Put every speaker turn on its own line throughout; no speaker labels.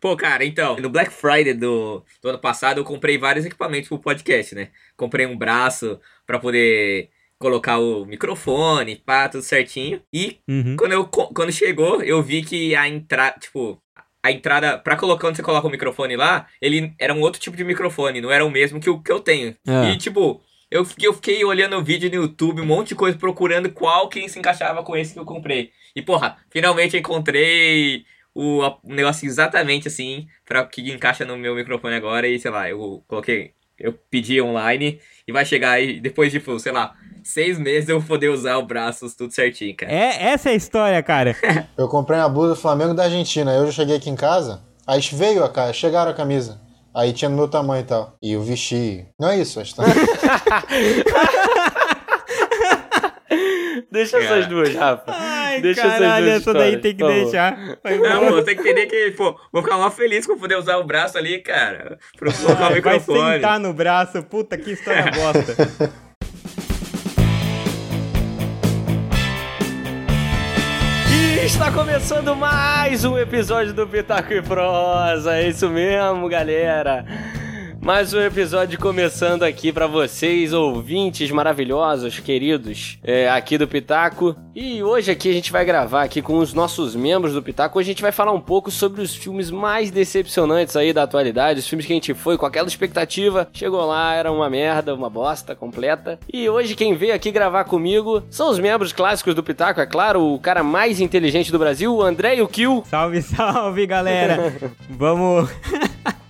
Pô, cara, então, no Black Friday do, do ano passado eu comprei vários equipamentos pro podcast, né? Comprei um braço pra poder colocar o microfone, pá, tudo certinho. E
Uhum.
quando, eu, quando chegou, eu vi que a entrada, tipo, a entrada, pra colocar onde você coloca o microfone lá, ele era um outro tipo de microfone, não era o mesmo que o que eu tenho.
Ah.
E, tipo, eu fiquei, eu fiquei olhando o vídeo no YouTube, um monte de coisa, procurando qual que se encaixava com esse que eu comprei. E, porra, finalmente encontrei o, a- o negócio exatamente assim, pra que encaixa no meu microfone agora. E, sei lá, eu coloquei, eu pedi online e vai chegar aí, depois, tipo, sei lá, seis meses eu vou poder usar o braço tudo certinho, cara.
É, essa é a história, cara.
Eu comprei uma blusa do Flamengo da Argentina. Eu já cheguei aqui em casa, aí veio a cara, chegaram a camisa. Aí tinha no meu tamanho e tal. E eu vesti. Não é isso, acho que tá.
Deixa
Cara.
essas duas, Rafa.
Ai,
Deixa
caralho,
essas duas
essa daí tem que deixar. Vai
Não, pô, tem que entender que, pô, vou ficar mal feliz com poder usar o braço ali, cara. Pra colocar o
Vai
microfone.
sentar no braço. Puta, que história bosta.
E está começando mais um episódio do Pitaco e Prosa. É isso mesmo, galera. Mais um episódio começando aqui pra vocês, ouvintes maravilhosos, queridos, é, aqui do Pitaco. E hoje aqui a gente vai gravar aqui com os nossos membros do Pitaco. Hoje a gente vai falar um pouco sobre os filmes mais decepcionantes aí da atualidade, os filmes que a gente foi com aquela expectativa, chegou lá, era uma merda, uma bosta completa. E hoje quem veio aqui gravar comigo são os membros clássicos do Pitaco, é claro, o cara mais inteligente do Brasil, o André e o Kill.
Salve, salve, galera. Vamos...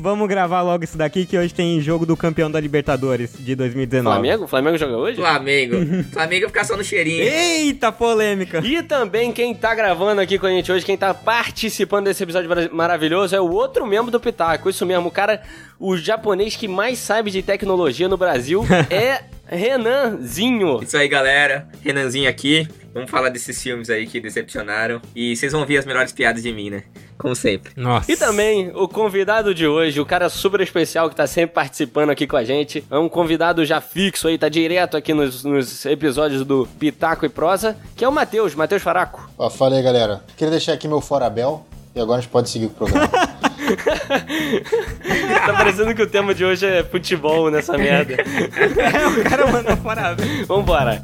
Vamos gravar logo isso daqui que hoje tem jogo do campeão da Libertadores de 2019.
Flamengo? Flamengo joga hoje?
Flamengo. Flamengo ficar só no cheirinho.
Eita, polêmica.
E também quem tá gravando aqui com a gente hoje, quem tá participando desse episódio mara- maravilhoso é o outro membro do Pitaco. Isso mesmo, o cara, o japonês que mais sabe de tecnologia no Brasil é Renanzinho.
Isso aí, galera. Renanzinho aqui. Vamos falar desses filmes aí que decepcionaram. E vocês vão ver as melhores piadas de mim, né? Como sempre.
Nossa.
E também o convidado de hoje, o cara super especial que tá sempre participando aqui com a gente. É um convidado já fixo aí, tá direto aqui nos, nos episódios do Pitaco e Prosa, que é o Matheus, Matheus Faraco.
Ó, fala aí, galera. Queria deixar aqui meu fora Bel. E agora a gente pode seguir com o programa.
tá parecendo que o tema de hoje é futebol nessa merda.
o cara mandou fora.
Vambora.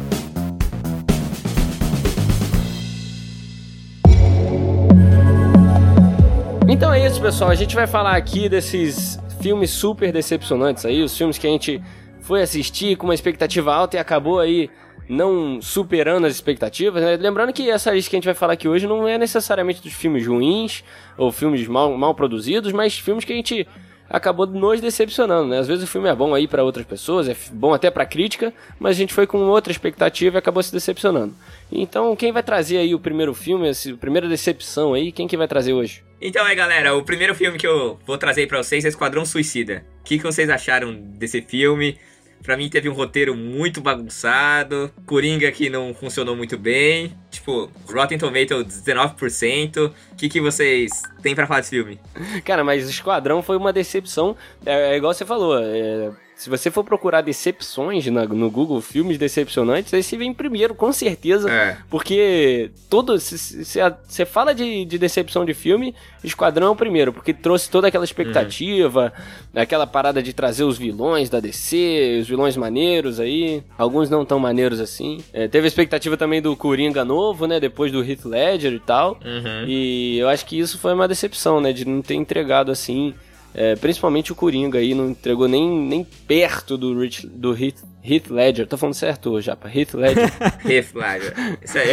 Então é isso, pessoal. A gente vai falar aqui desses filmes super decepcionantes aí, os filmes que a gente foi assistir com uma expectativa alta e acabou aí não superando as expectativas. né? Lembrando que essa lista que a gente vai falar aqui hoje não é necessariamente dos filmes ruins ou filmes mal, mal produzidos, mas filmes que a gente acabou nos decepcionando, né? Às vezes o filme é bom aí pra outras pessoas, é bom até pra crítica, mas a gente foi com outra expectativa e acabou se decepcionando. Então, quem vai trazer aí o primeiro filme, a primeira decepção aí, quem que vai trazer hoje?
Então aí, galera, o primeiro filme que eu vou trazer pra vocês é Esquadrão Suicida. O que, que vocês acharam desse filme? Pra mim teve um roteiro muito bagunçado, Coringa que não funcionou muito bem, tipo, Rotten Tomatoes 19%. O que, que vocês têm pra falar desse filme?
Cara, mas Esquadrão foi uma decepção, é, é igual você falou, é, se você for procurar decepções na- no Google, filmes decepcionantes, aí você vem primeiro, com certeza,
É.
Porque todo. Você fala de, de decepção de filme, Esquadrão é o primeiro, porque trouxe toda aquela expectativa, aquela parada de trazer os vilões da DC, os vilões maneiros aí. Alguns não tão maneiros assim. É, teve a expectativa também do Coringa novo, né? Depois do Heath Ledger e tal.
Uhum.
E eu acho que isso foi uma decepção, né? De não ter entregado assim. é, principalmente o Coringa aí, não entregou nem, nem perto do, Rich, do Heath, Heath Ledger. Tô falando certo, Japa? Heath Ledger.
Reflaga. Isso aí.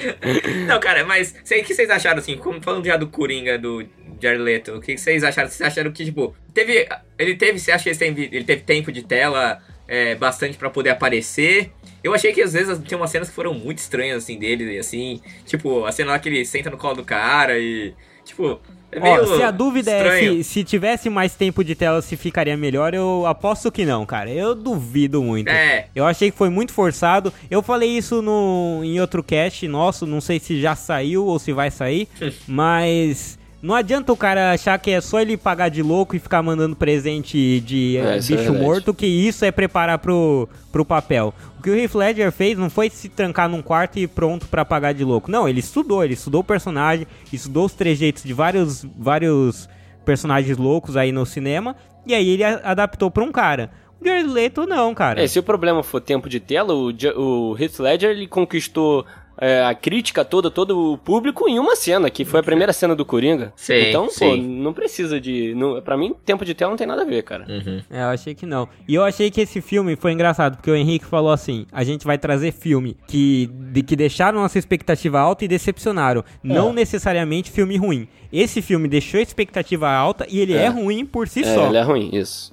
não, cara, mas sei o que vocês acharam assim, como falando já do Coringa do Jared Leto, o que vocês acharam? Vocês acharam que, tipo, teve. Ele teve. Você acha que ele teve, ele teve tempo de tela é, bastante pra poder aparecer? Eu achei que às vezes tinha umas cenas que foram muito estranhas, assim, dele, assim. Tipo, a cena lá que ele senta no colo do cara e. Tipo. É meio
Ó, se a dúvida é
estranho.
se, se tivesse mais tempo de tela se ficaria melhor, eu aposto que não, cara. Eu duvido muito.
É.
Eu achei que foi muito forçado. Eu falei isso no, em outro cast nosso, não sei se já saiu ou se vai sair, mas Não adianta o cara achar que é só ele pagar de louco e ficar mandando presente de
É, é
bicho
verdade.
morto, que isso é preparar pro, pro papel. O que o Heath Ledger fez não foi se trancar num quarto e pronto pra pagar de louco. Não, ele estudou, ele estudou o personagem, estudou os trejeitos de vários, vários personagens loucos aí no cinema, e aí ele adaptou pra um cara. O Jared Leto não, cara.
É, se o problema for tempo de tela, o, o Heath Ledger ele conquistou é, a crítica toda, todo o público em uma cena, que foi a primeira cena do Coringa.
Sim,
então, pô,
sim.
não precisa de. Não, pra mim, tempo de tela não tem nada a ver, cara.
Uhum.
É, eu achei que não. E eu achei que esse filme foi engraçado, porque o Henrique falou assim: a gente vai trazer filme que, de, que deixaram nossa expectativa alta e decepcionaram. Não necessariamente filme ruim. Esse filme deixou a expectativa alta e ele é, ruim por si
É,
só.
ele é ruim, isso.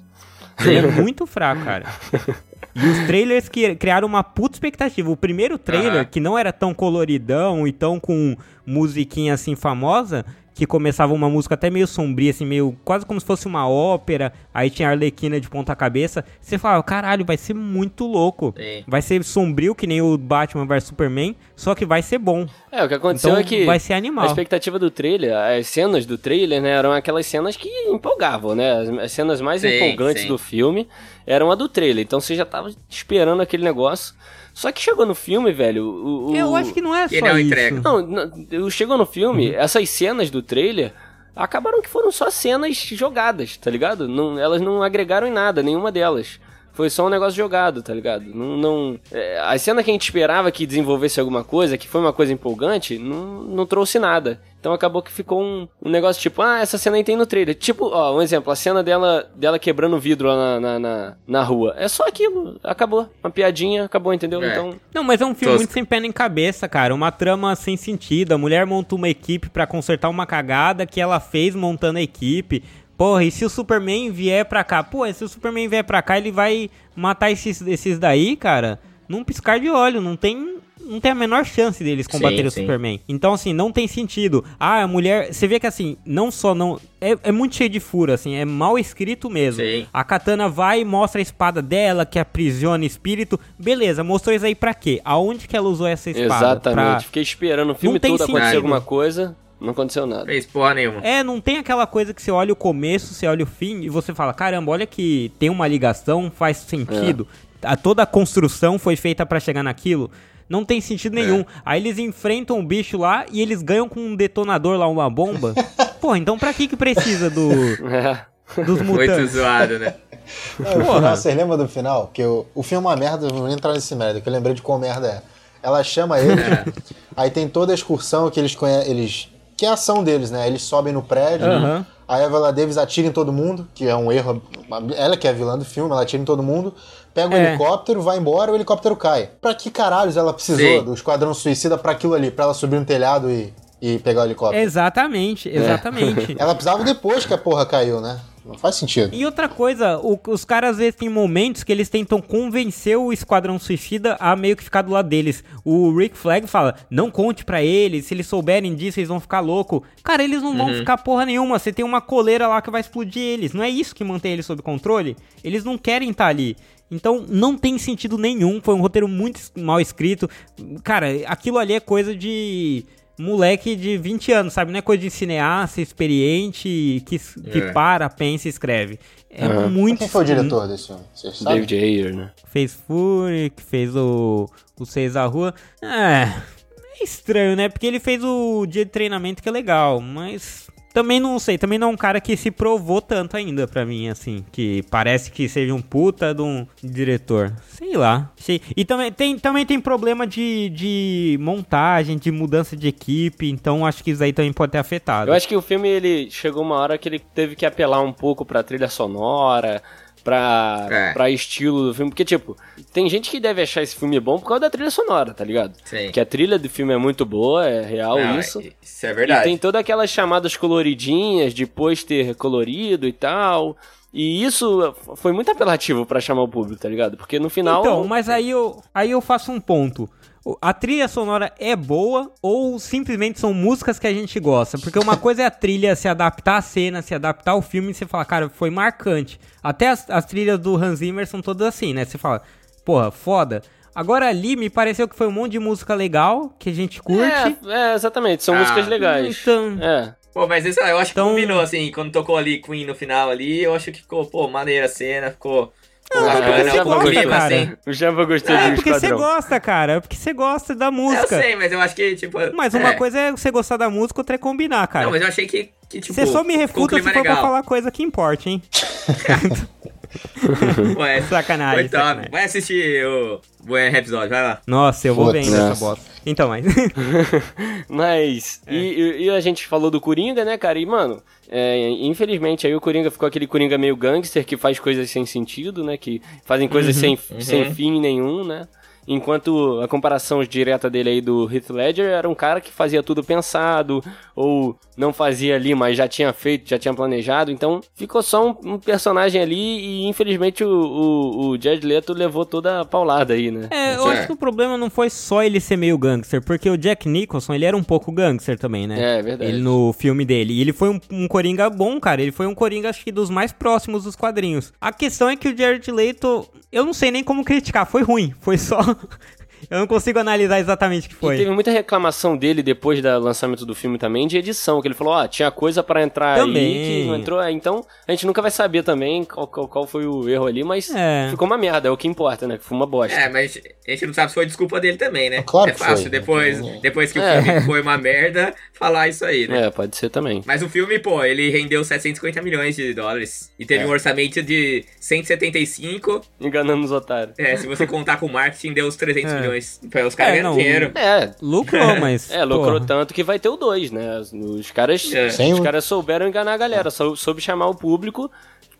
Ele é muito fraco, cara. E os trailers que criaram uma puta expectativa. O primeiro trailer, que não era tão coloridão e tão com musiquinha assim famosa, que começava uma música até meio sombria, assim, meio quase como se fosse uma ópera. Aí tinha a Arlequina de ponta cabeça. Você falava, caralho, vai ser muito louco.
Sim.
Vai ser sombrio, que nem o Batman vs Superman, só que vai ser bom.
É, o que aconteceu
Então
é que
vai ser
a
animal.
expectativa do trailer, as cenas do trailer, né, eram aquelas cenas que empolgavam, né? As, as cenas mais
Sim,
empolgantes
sim.
do filme eram a do trailer. Então você já tava esperando aquele negócio. Só que chegou no filme, velho, o, o-
Eu acho que não é só
não
isso.
entrega.
Não, não, chegou no filme,
Uhum.
essas cenas do trailer acabaram que foram só cenas jogadas, tá ligado? Não, elas não agregaram em nada, nenhuma delas. Foi só um negócio jogado, tá ligado? Não, não, é, a cena que a gente esperava que desenvolvesse alguma coisa, que foi uma coisa empolgante, não, não trouxe nada. Então acabou que ficou um, um negócio tipo, ah, essa cena aí tem no trailer. Tipo, ó, um exemplo, a cena dela, dela quebrando o vidro lá na, na, na, na rua. É só aquilo, acabou. Uma piadinha, acabou, entendeu?
É.
Então,
Não, mas é um filme
Tosco.
muito sem pé nem cabeça, cara. Uma trama sem sentido. A mulher monta uma equipe pra consertar uma cagada que ela fez montando a equipe. Porra, e se o Superman vier pra cá? Pô, se o Superman vier pra cá, ele vai matar esses, esses daí, cara, num piscar de olho. Não tem, não tem a menor chance deles combaterem o
sim.
Superman. Então, assim, não tem sentido. Ah, a mulher... Você vê que, assim, não só não... É, é muito cheio de furo, assim. É mal escrito mesmo.
Sim.
A Katana vai e mostra a espada dela, que aprisiona espírito. Beleza, mostrou isso aí pra quê? Aonde que ela usou essa espada?
exatamente.
Pra-
Fiquei esperando o filme todo acontecer alguma coisa, não aconteceu nada.
Fez porra nenhuma.
É, não tem aquela coisa que você olha o começo, você olha o fim e você fala, caramba, olha que tem uma ligação, faz sentido.
É.
A, toda a construção foi feita pra chegar naquilo. Não tem sentido
É.
nenhum. Aí eles enfrentam o bicho lá e eles ganham com um detonador lá, uma bomba. Pô, então pra que que precisa do,
É.
dos
Muito
mutantes?
zoado, né?
Não, no final, vocês lembram do final? Que o, o filme é uma merda, eu não vou entrar nesse merda, que eu lembrei de qual merda é. Ela chama ele, aí tem toda a excursão que eles conhecem. Eles, que é a ação deles, né? Eles sobem no prédio, aí a Viola Davis atira em todo mundo, que é um erro. Ela que é a vilã do filme, ela atira em todo mundo, pega o
É.
helicóptero, vai embora, o helicóptero cai. Pra que caralhos ela precisou
Sim.
do Esquadrão Suicida pra aquilo ali? Pra ela subir no telhado e, e pegar o helicóptero?
Exatamente, exatamente.
Ela precisava depois que a porra caiu, né? Não faz sentido.
E outra coisa, o- os caras às vezes têm momentos que eles tentam convencer o Esquadrão Suicida a meio que ficar do lado deles. O Rick Flag fala, não conte pra eles, se eles souberem disso eles vão ficar louco. Cara, eles não vão ficar porra nenhuma, você tem uma coleira lá que vai explodir eles. Não é isso que mantém eles sob controle? Eles não querem estar ali. Então não tem sentido nenhum, foi um roteiro muito mal escrito. Cara, aquilo ali é coisa de moleque de 20 anos, sabe? Não é coisa de cineasta experiente que, que
É.
para, pensa e escreve. É
Aham.
muito.
Quem foi o diretor desse filme?
David Ayer, né?
Fez Fury, que fez o, o Seis da Rua. É. É estranho, né? Porque ele fez o dia de treinamento que é legal, mas. Também não sei, também não é um cara que se provou tanto ainda pra mim, assim. Que parece que seja um puta de um diretor. Sei lá. Sei. E também tem, também tem problema de, de montagem, de mudança de equipe, então acho que isso aí também pode ter afetado.
Eu acho que o filme, ele chegou uma hora que ele teve que apelar um pouco pra trilha sonora, pra,
É.
pra estilo do filme. Porque, tipo, tem gente que deve achar esse filme bom por causa da trilha sonora, tá ligado?
Sim.
Que a trilha do filme é muito boa, é real
Não,
isso.
Isso é
E
verdade.
tem todas aquelas chamadas coloridinhas de pôster colorido e tal. E isso foi muito apelativo pra chamar o público, tá ligado? Porque no final.
Então, mas aí eu, aí eu faço um ponto. A trilha sonora é boa ou simplesmente são músicas que a gente gosta? Porque uma coisa é a trilha se adaptar à cena, se adaptar ao filme e você fala, cara, foi marcante. Até as, as trilhas do Hans Zimmer são todas assim, né? Você fala, porra, foda. Agora ali me pareceu que foi um monte de música legal, que a gente curte.
É, é, exatamente, são
Ah,
músicas legais.
então-
É.
Pô, mas isso eu acho
Então-
que combinou, assim, quando tocou ali Queen no final ali, eu acho que ficou, pô, maneira a cena, ficou.
Não,
Ah,
mas porque
não,
você gosta, cara.
assim.
O Jamba gostou
É
de
porque você gosta, cara. É porque você gosta da
Eu
música.
sei, mas eu acho que, tipo.
Mas uma
é.
coisa é você gostar da música, outra é combinar, cara.
Não, mas eu achei que, que tipo.
Você só me refuta se for pra falar coisa que importe, hein?
Ué,
Sacanagem,
Foi top.
sacanagem.
Vai assistir o Bohemian Rhapsody, vai lá.
Nossa, eu vou ver ainda essa bosta. Então, mas...
Mas,
É.
e, e- a gente falou do Coringa, né, cara? E, mano, é, infelizmente aí o Coringa ficou aquele Coringa meio gangster que faz coisas sem sentido, né? Que fazem coisas sem, sem fim nenhum, né? Enquanto a comparação direta dele aí do Heath Ledger era um cara que fazia tudo pensado, ou não fazia ali, mas já tinha feito, já tinha planejado. Então ficou só um, um personagem ali e infelizmente o, o, o Jared Leto levou toda a paulada aí, né?
É, eu
É.
acho que o problema não foi só ele ser meio gangster, porque o Jack Nicholson, ele era um pouco gangster também, né?
É, verdade.
Ele no filme dele. E ele foi um, um Coringa bom, cara. Ele foi um Coringa, acho que dos mais próximos dos quadrinhos. A questão é que o Jared Leto, eu não sei nem como criticar. Foi ruim. Foi só... eu não consigo analisar exatamente o que
E
foi.
teve muita reclamação dele depois do lançamento do filme também de edição, que ele falou, ó, tinha coisa pra entrar
Também.
aí que não entrou, aí, então a gente nunca vai saber também qual, qual, qual foi o erro ali, mas
É.
ficou uma merda, é o que importa, né? Que foi uma bosta.
É, mas a gente não sabe se foi desculpa dele também, né?
Claro
é
que
fácil,
foi.
depois, depois que o
É.
filme foi uma merda, falar isso aí, né?
É, pode ser também.
Mas o filme, pô, ele rendeu 750 milhões de dólares. E teve
É.
um orçamento de 175.
Enganando os otários.
É, se você contar com o marketing, deu os 300
É.
milhões. Pra os caras
É, não,
dinheiro.
É,
Lucrou, mas...
é, lucrou
porra.
tanto que vai ter o 2, né? Os- caras,
É.
Os caras souberam enganar a galera, sou, soube chamar o público,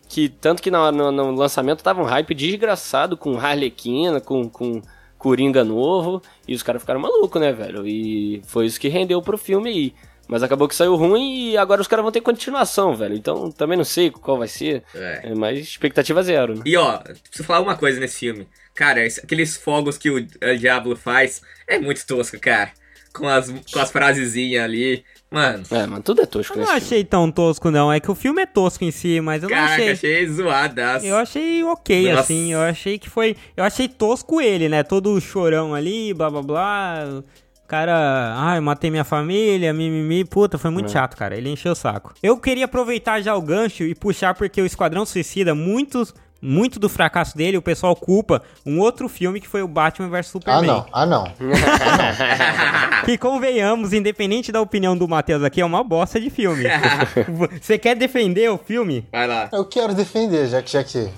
que tanto que na- no, no lançamento tava um hype desgraçado com Harlequina, com, com Coringa novo, e os caras ficaram malucos, né, velho? E foi isso que rendeu pro filme aí. Mas acabou que saiu ruim e agora os caras vão ter continuação, velho. Então também não sei qual vai ser.
É.
É, mas expectativa zero, né?
E ó, preciso falar uma coisa nesse filme. Cara, aqueles fogos que o, o Diablo faz é muito tosco, cara. Com as, com as frasezinhas ali. Mano,
É, mano, tudo é tosco
Eu não
filme.
achei tão tosco, não. É que o filme é tosco em si, mas eu não
caraca,
achei...
achei zoadaço.
Eu achei ok,
Nossa.
assim. Eu achei que foi. Eu achei tosco ele, né? Todo chorão ali, blá blá blá. O Cara, ai, matei minha família, mimimi. Puta, foi muito chato, cara. Ele encheu o saco. Eu queria aproveitar já o gancho e puxar, porque o Esquadrão Suicida, muitos. Muito do fracasso dele, o pessoal culpa um outro filme que foi o Batman vs
Ah,
Superman.
não. Ah, não.
Que convenhamos, independente da opinião do Matheus aqui, é uma bosta de filme. Você quer defender o filme?
Vai lá.
Eu quero defender, já que, já que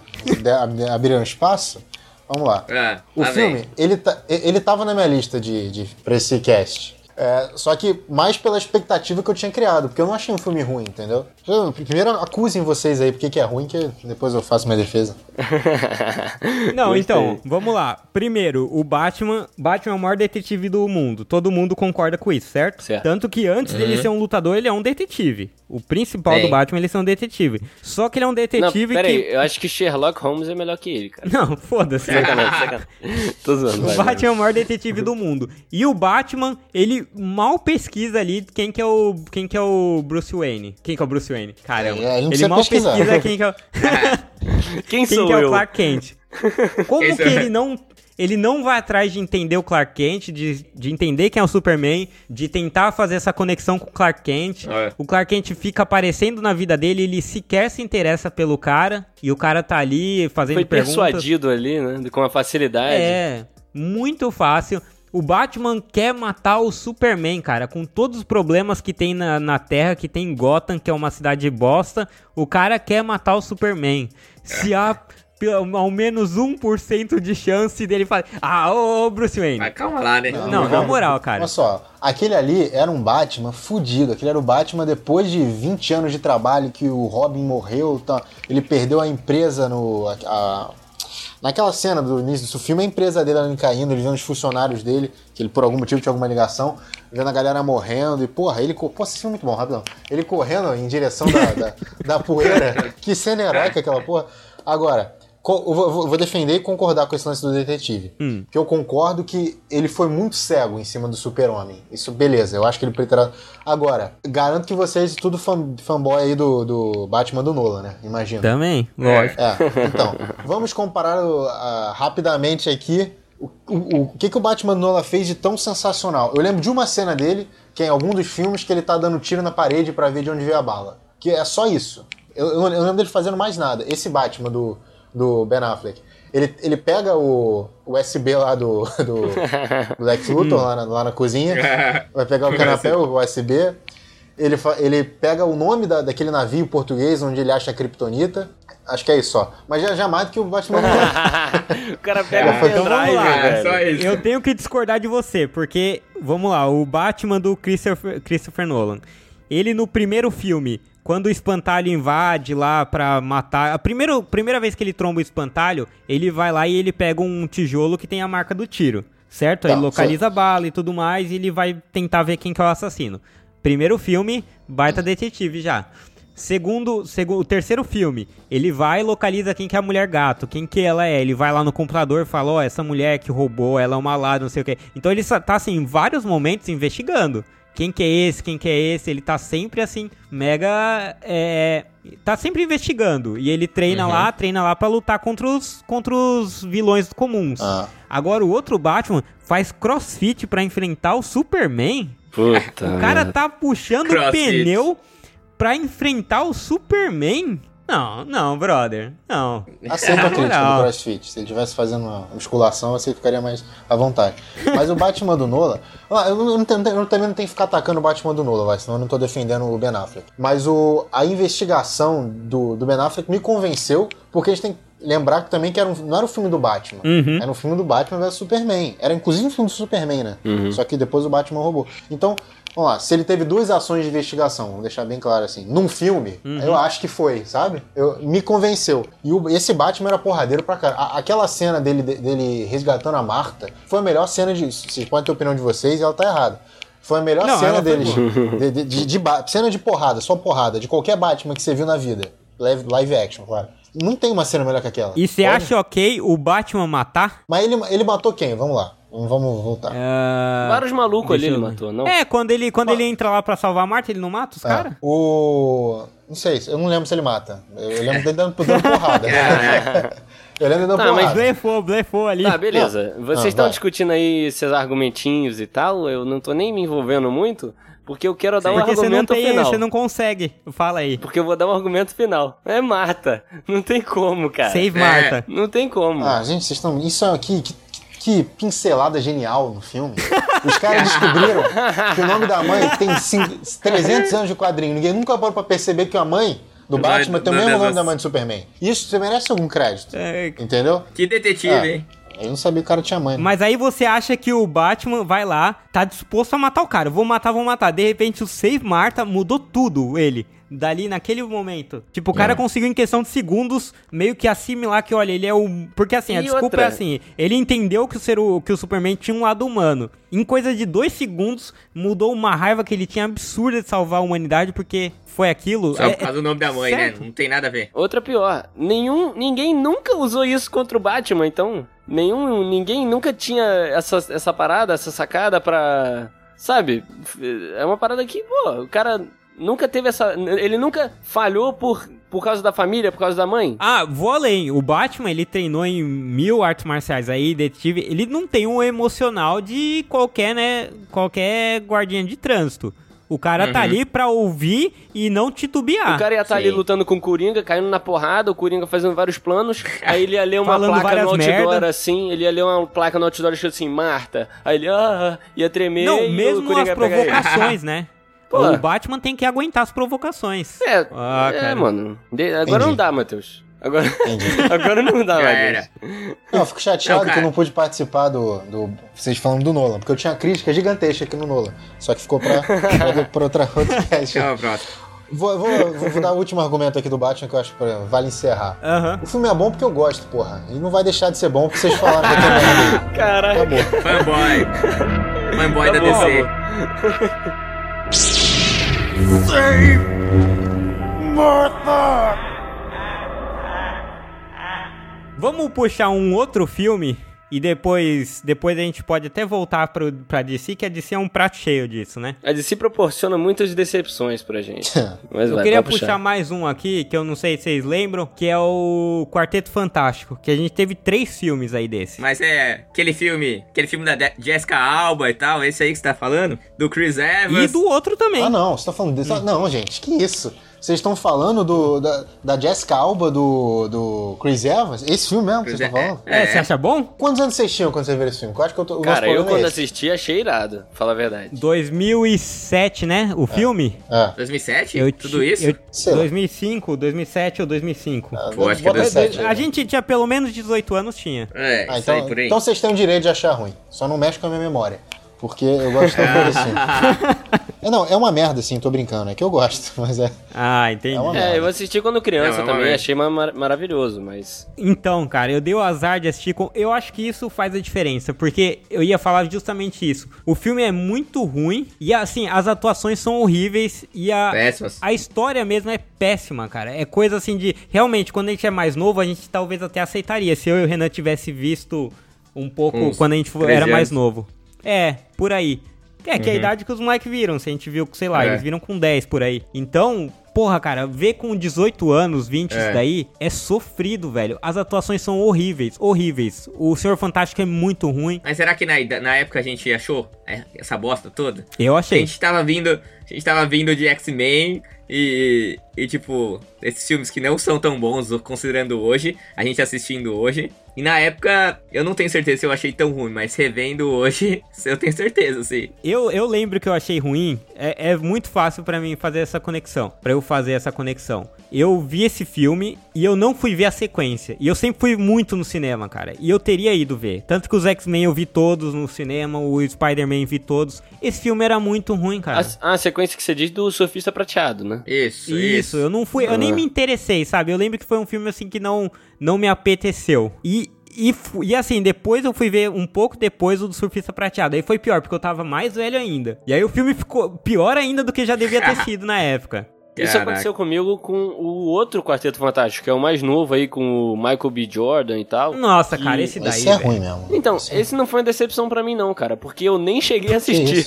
abriram espaço. Vamos lá.
Ah,
O filme, ele, tá, ele tava na minha lista de, de, pra esse cast. É, só que mais pela expectativa que eu tinha criado, porque eu não achei um filme ruim, entendeu? Eu- Primeiro acusem vocês aí porque que é ruim, que depois eu faço minha defesa.
Não,
Gostei.
então, vamos lá. Primeiro, o Batman. Batman é o maior detetive do mundo. Todo mundo concorda com isso, certo?
Certo.
Tanto que antes dele ser um lutador, ele é um detetive. O principal
Sim.
do Batman, ele é um detetive. Só que ele é um
Não,
detetive
pera
que.
aí, eu acho que Sherlock Holmes é melhor que ele, cara.
Não, foda-se.
Sacanagem, sacanagem. Tô zoando,
O Batman é o maior detetive do mundo. E o Batman, ele mal pesquisa ali quem que é o quem que é o Bruce Wayne. Quem que é o Bruce Wayne? Caramba.
É, ele não
ele mal
pesquisar.
pesquisa quem que é o
Quem
quem
sou
que é o
eu?
Clark Kent. Como
Esse
que
é-
ele não ele não vai atrás de entender o Clark Kent, de, de entender quem é o Superman, de tentar fazer essa conexão com o Clark Kent.
É.
O Clark Kent fica aparecendo na vida dele, ele sequer se interessa pelo cara, e o cara tá ali fazendo
Foi
perguntas.
persuadido ali, né? Com a facilidade.
É, muito fácil. O Batman quer matar o Superman, cara, com todos os problemas que tem na, na Terra, que tem em Gotham, que é uma cidade bosta. O cara quer matar o Superman. Se há pelo- ao menos 1% de chance dele falar, ah, ô, ô, Bruce Wayne.
Mas calma lá, né?
Não, na moral, cara.
Olha só, aquele ali era um Batman fudido. Aquele era o Batman depois de 20 anos de trabalho que o Robin morreu. Tá, ele perdeu a empresa no. a- a- naquela cena do início do filme, a empresa dele ali caindo, ele vendo os funcionários dele, que ele por algum motivo tinha alguma ligação, vendo a galera morrendo. E, porra, ele. Pô, esse filme é muito bom, rapidão. Ele correndo em direção da, da, da poeira. Que cena heróica aquela porra. Agora. Vou, defender e concordar com esse lance do detetive.
Hum.
Que eu concordo que ele foi muito cego em cima do super-homem. Isso, beleza, eu acho que ele preterá. Agora, garanto que vocês, tudo fan, fanboy aí do, do Batman do Nolan, né? Imagina.
Também, lógico.
É, então, vamos comparar a- rapidamente aqui o, o, o que, que o Batman Nolan fez de tão sensacional. Eu lembro de uma cena dele, que é em algum dos filmes que ele tá dando tiro na parede para ver de onde veio a bala. Que é só isso. Eu, eu, eu não lembro dele fazendo mais nada. Esse Batman do, do Ben Affleck. Ele, ele pega o USB lá do, do, do Lex Luthor lá, na, lá na cozinha, vai pegar o canapé, o USB, ele, ele pega o nome da, daquele navio português onde ele acha a Kryptonita. Acho que é isso só. Mas já, já mais do que o Batman
o cara pega
é,
o
então vamos lá. É só isso. Eu tenho que discordar de você, porque, vamos lá, o Batman do Christopher, Christopher Nolan. Ele no primeiro filme, quando o espantalho invade lá pra matar. A primeira, primeira vez que ele tromba o espantalho, ele vai lá e ele pega um tijolo que tem a marca do tiro. Certo? Aí tá, localiza a bala e tudo mais e ele vai tentar ver quem que é o assassino. Primeiro filme, baita detetive já. Segundo, segundo, o terceiro filme, ele vai e localiza quem que é a mulher gato, quem que ela é. Ele vai lá no computador e fala, ó, oh, essa mulher que roubou, ela é uma ladra, não sei o quê. Então ele tá, assim, em vários momentos investigando. Quem que é esse, quem que é esse, ele tá sempre, assim, mega, é... Tá sempre investigando. E ele treina uhum. lá, treina lá para lutar contra os, contra os vilões comuns. Ah. Agora o outro Batman faz crossfit para enfrentar o Superman.
Puta
o cara tá puxando o pneu pra enfrentar o Superman. Não, não, brother. Não.
Aceito a crítica do CrossFit. Se ele estivesse fazendo uma musculação, você ficaria mais à vontade. Mas o Batman do Nola. Eu, não, eu, eu também não tenho que ficar atacando o Batman do Nola, vai, senão eu não tô defendendo o Ben Affleck. Mas o, a investigação do, do Ben Affleck me convenceu, porque a gente tem lembrar que também que era um, não era o filme do Batman. Uhum. Era um filme do Batman vs Superman. Era inclusive um filme do Superman, né? Uhum. Só que depois o Batman roubou. Então, vamos lá, se ele teve duas ações de investigação, vamos deixar bem claro assim, num filme, uhum. eu acho que foi, sabe? Eu, me convenceu. E o, esse Batman era porradeiro pra cara. A, aquela cena dele, dele resgatando a Marta foi a melhor cena de. Vocês podem ter opinião de vocês e ela tá errada. Foi a melhor não, cena deles. De, de, de, de, cena de porrada, só porrada, de qualquer Batman que você viu na vida. Live, live action, claro. Não tem uma cena melhor que aquela.
E você acha ok o Batman matar?
Mas ele, ele matou quem? Vamos lá. Vamos voltar.
Uh... Vários malucos ali ele matou, não?
É, quando ele, quando ele entra lá pra salvar a Marta, ele não mata os é. caras?
O. Não sei, eu não lembro se ele mata. Eu lembro dele dando, dando porrada. eu lembro dele dando tá, porrada.
mas blefou, blefou ali.
Tá, beleza. Vocês estão discutindo aí esses argumentinhos e tal, eu não tô nem me envolvendo muito. Porque eu quero dar Sim, um argumento você não tem, final.
Você não consegue. Fala aí.
Porque eu vou dar um argumento final. É Marta. Não tem como, cara.
Save Marta.
É. Não tem como.
Ah, gente, vocês estão. Isso aqui, que, que pincelada genial no filme. Os caras descobriram que o nome da mãe tem 300 anos de quadrinho. Ninguém nunca parou pra perceber que a mãe do Batman tem o mesmo nome da mãe do Superman. Isso você merece algum crédito. É... Entendeu?
Que detetive, é. hein?
Eu não sabia que o cara tinha mãe. Né?
Mas aí você acha que o Batman vai lá, tá disposto a matar o cara. Vou matar, vou matar. De repente o Save Marta mudou tudo, ele. Dali naquele momento. Tipo, o cara é. conseguiu em questão de segundos meio que assimilar que, olha, ele é o. Porque assim, a desculpa outra? é assim: ele entendeu que o, ser, que o Superman tinha um lado humano. Em coisa de dois segundos, mudou uma raiva que ele tinha absurda de salvar a humanidade, porque foi aquilo.
Só por é, causa do nome da mãe, né? certo. né? Não tem nada a ver.
Outra pior. Nenhum. Ninguém nunca usou isso contra o Batman, então. Nenhum, ninguém nunca tinha essa, essa parada, essa sacada pra. Sabe? É uma parada que, pô, o cara nunca teve essa. Ele nunca falhou por, por causa da família, por causa da mãe.
Ah, vou além. O Batman, ele treinou em mil artes marciais aí, detetive. Ele não tem um emocional de qualquer, né? Qualquer guardinha de trânsito. O cara tá uhum. tá ali pra ouvir e não titubear.
O cara ia estar tá ali lutando com o Coringa, caindo na porrada, o Coringa fazendo vários planos. Aí ele ia ler uma placa no outdoor merda. assim, ele ia ler uma placa no outdoor escrito assim, Marta. Aí ele ah, ia tremer.
Não, mesmo as provocações, né? Pô. O Batman tem que aguentar as provocações.
É, ah, é mano. De, agora Entendi. não dá, Matheus. Agora, agora não dá mais.
Não, eu fico chateado não, que eu não pude participar do, do. Vocês falando do Nolan, porque eu tinha crítica gigantesca aqui no Nolan. Só que ficou pra, pra, pra outra, outra cast. Calma, próximo. Vou, vou, vou, dar o último argumento aqui do Batman que eu acho que vale encerrar.
Uhum.
O filme é bom porque eu gosto, porra. E não vai deixar de ser bom porque vocês falaram que eu tô
Caraca. Acabou. Fanboy. Fanboy tá da bom. DC. Save
Martha! Vamos puxar um outro filme E depois, depois a gente pode até voltar pro, pra DC, que a DC é um prato cheio disso, né?
A DC proporciona muitas decepções pra gente. Mas
eu
vai,
queria
puxar.
puxar mais um aqui, que eu não sei se vocês lembram, que é o Quarteto Fantástico, que a gente teve três filmes aí desse.
Mas é aquele filme, aquele filme da De- Jessica Alba e tal, esse aí que você tá falando? Do Chris Evans.
E do outro também.
Ah, não, você tá falando desse. Não, gente, que isso? Vocês estão falando do, da, da Jessica Alba do, do Chris Evans? Esse filme mesmo que vocês estão falando?
É, você acha bom?
Quantos anos vocês tinham quando vocês viram esse filme? Eu acho que eu tô,
Cara, eu
é
quando
esse.
assisti achei irado, fala a verdade.
2007, né? O filme?
É.
2007?
Eu
Tudo isso?
eu-
Sei lá.
2005, 2007 ou 2005.
Ah,
Pô, acho que é
bota
17,
sete aí.
A gente tinha pelo menos 18 anos, tinha.
É,
Ah,
isso aí
então,
por aí.
então vocês têm o direito de achar ruim. Só não mexe com a minha memória. Porque eu gosto tanto filme. É, não, é uma merda, assim, tô brincando. É que eu gosto, mas é.
Ah, entendi.
É
É, eu assisti quando criança
Não,
também,
mas-
achei ma- mar- maravilhoso, mas.
Então, cara, eu dei o azar de assistir com. Eu acho que isso faz a diferença, porque eu ia falar justamente isso. O filme é muito ruim e, assim, as atuações são horríveis e a.
Péssimas.
A história mesmo é péssima, cara. É coisa assim de. Realmente, quando a gente é mais novo, a gente talvez até aceitaria. Se eu e o Renan tivesse visto um pouco
Uns
quando a gente
13
era mais novo. É, por aí. É, que é a
Uhum.
idade que os moleques viram. Se a gente viu, sei lá,
É.
eles viram com 10 por aí. Então, porra, cara, ver com 18 anos, 20
É.
isso daí é sofrido, velho. As atuações são horríveis, horríveis. O Senhor Fantástico é muito ruim.
Mas será que na, na época a gente achou é, essa bosta toda?
Eu
A
achei.
gente tava vindo, a gente tava vindo de X-Men e, e, tipo, esses filmes que não são tão bons, considerando hoje, a gente assistindo hoje. E na época, eu não tenho certeza se eu achei tão ruim, mas revendo hoje, eu tenho certeza, sim.
Eu, eu lembro que eu achei ruim. É, é muito fácil pra mim fazer essa conexão. Pra eu fazer essa conexão. Eu vi esse filme e eu não fui ver a sequência. E eu sempre fui muito no cinema, cara. E eu teria ido ver. Tanto que os X-Men eu vi todos no cinema, o Spider-Man vi todos. Esse filme era muito ruim, cara.
A, a sequência que você diz do surfista prateado, né?
Isso,
Isso,
isso.
eu não fui, eu nem me interessei, sabe? Eu lembro que foi um filme assim que não não me apeteceu. E e, e assim, depois eu fui ver um pouco depois o do Surfista Prateado. Aí foi pior, porque eu tava mais velho ainda. E aí o filme ficou pior ainda do que já devia ter sido na época.
Isso
Caraca.
aconteceu comigo com o outro Quarteto Fantástico, que é o mais novo aí, com o Michael B. Jordan e tal.
Nossa, cara,
E-
esse daí.
Esse é
velho.
ruim mesmo.
Então,
Esse-
esse não foi uma decepção pra mim não, cara, porque eu nem cheguei a assistir.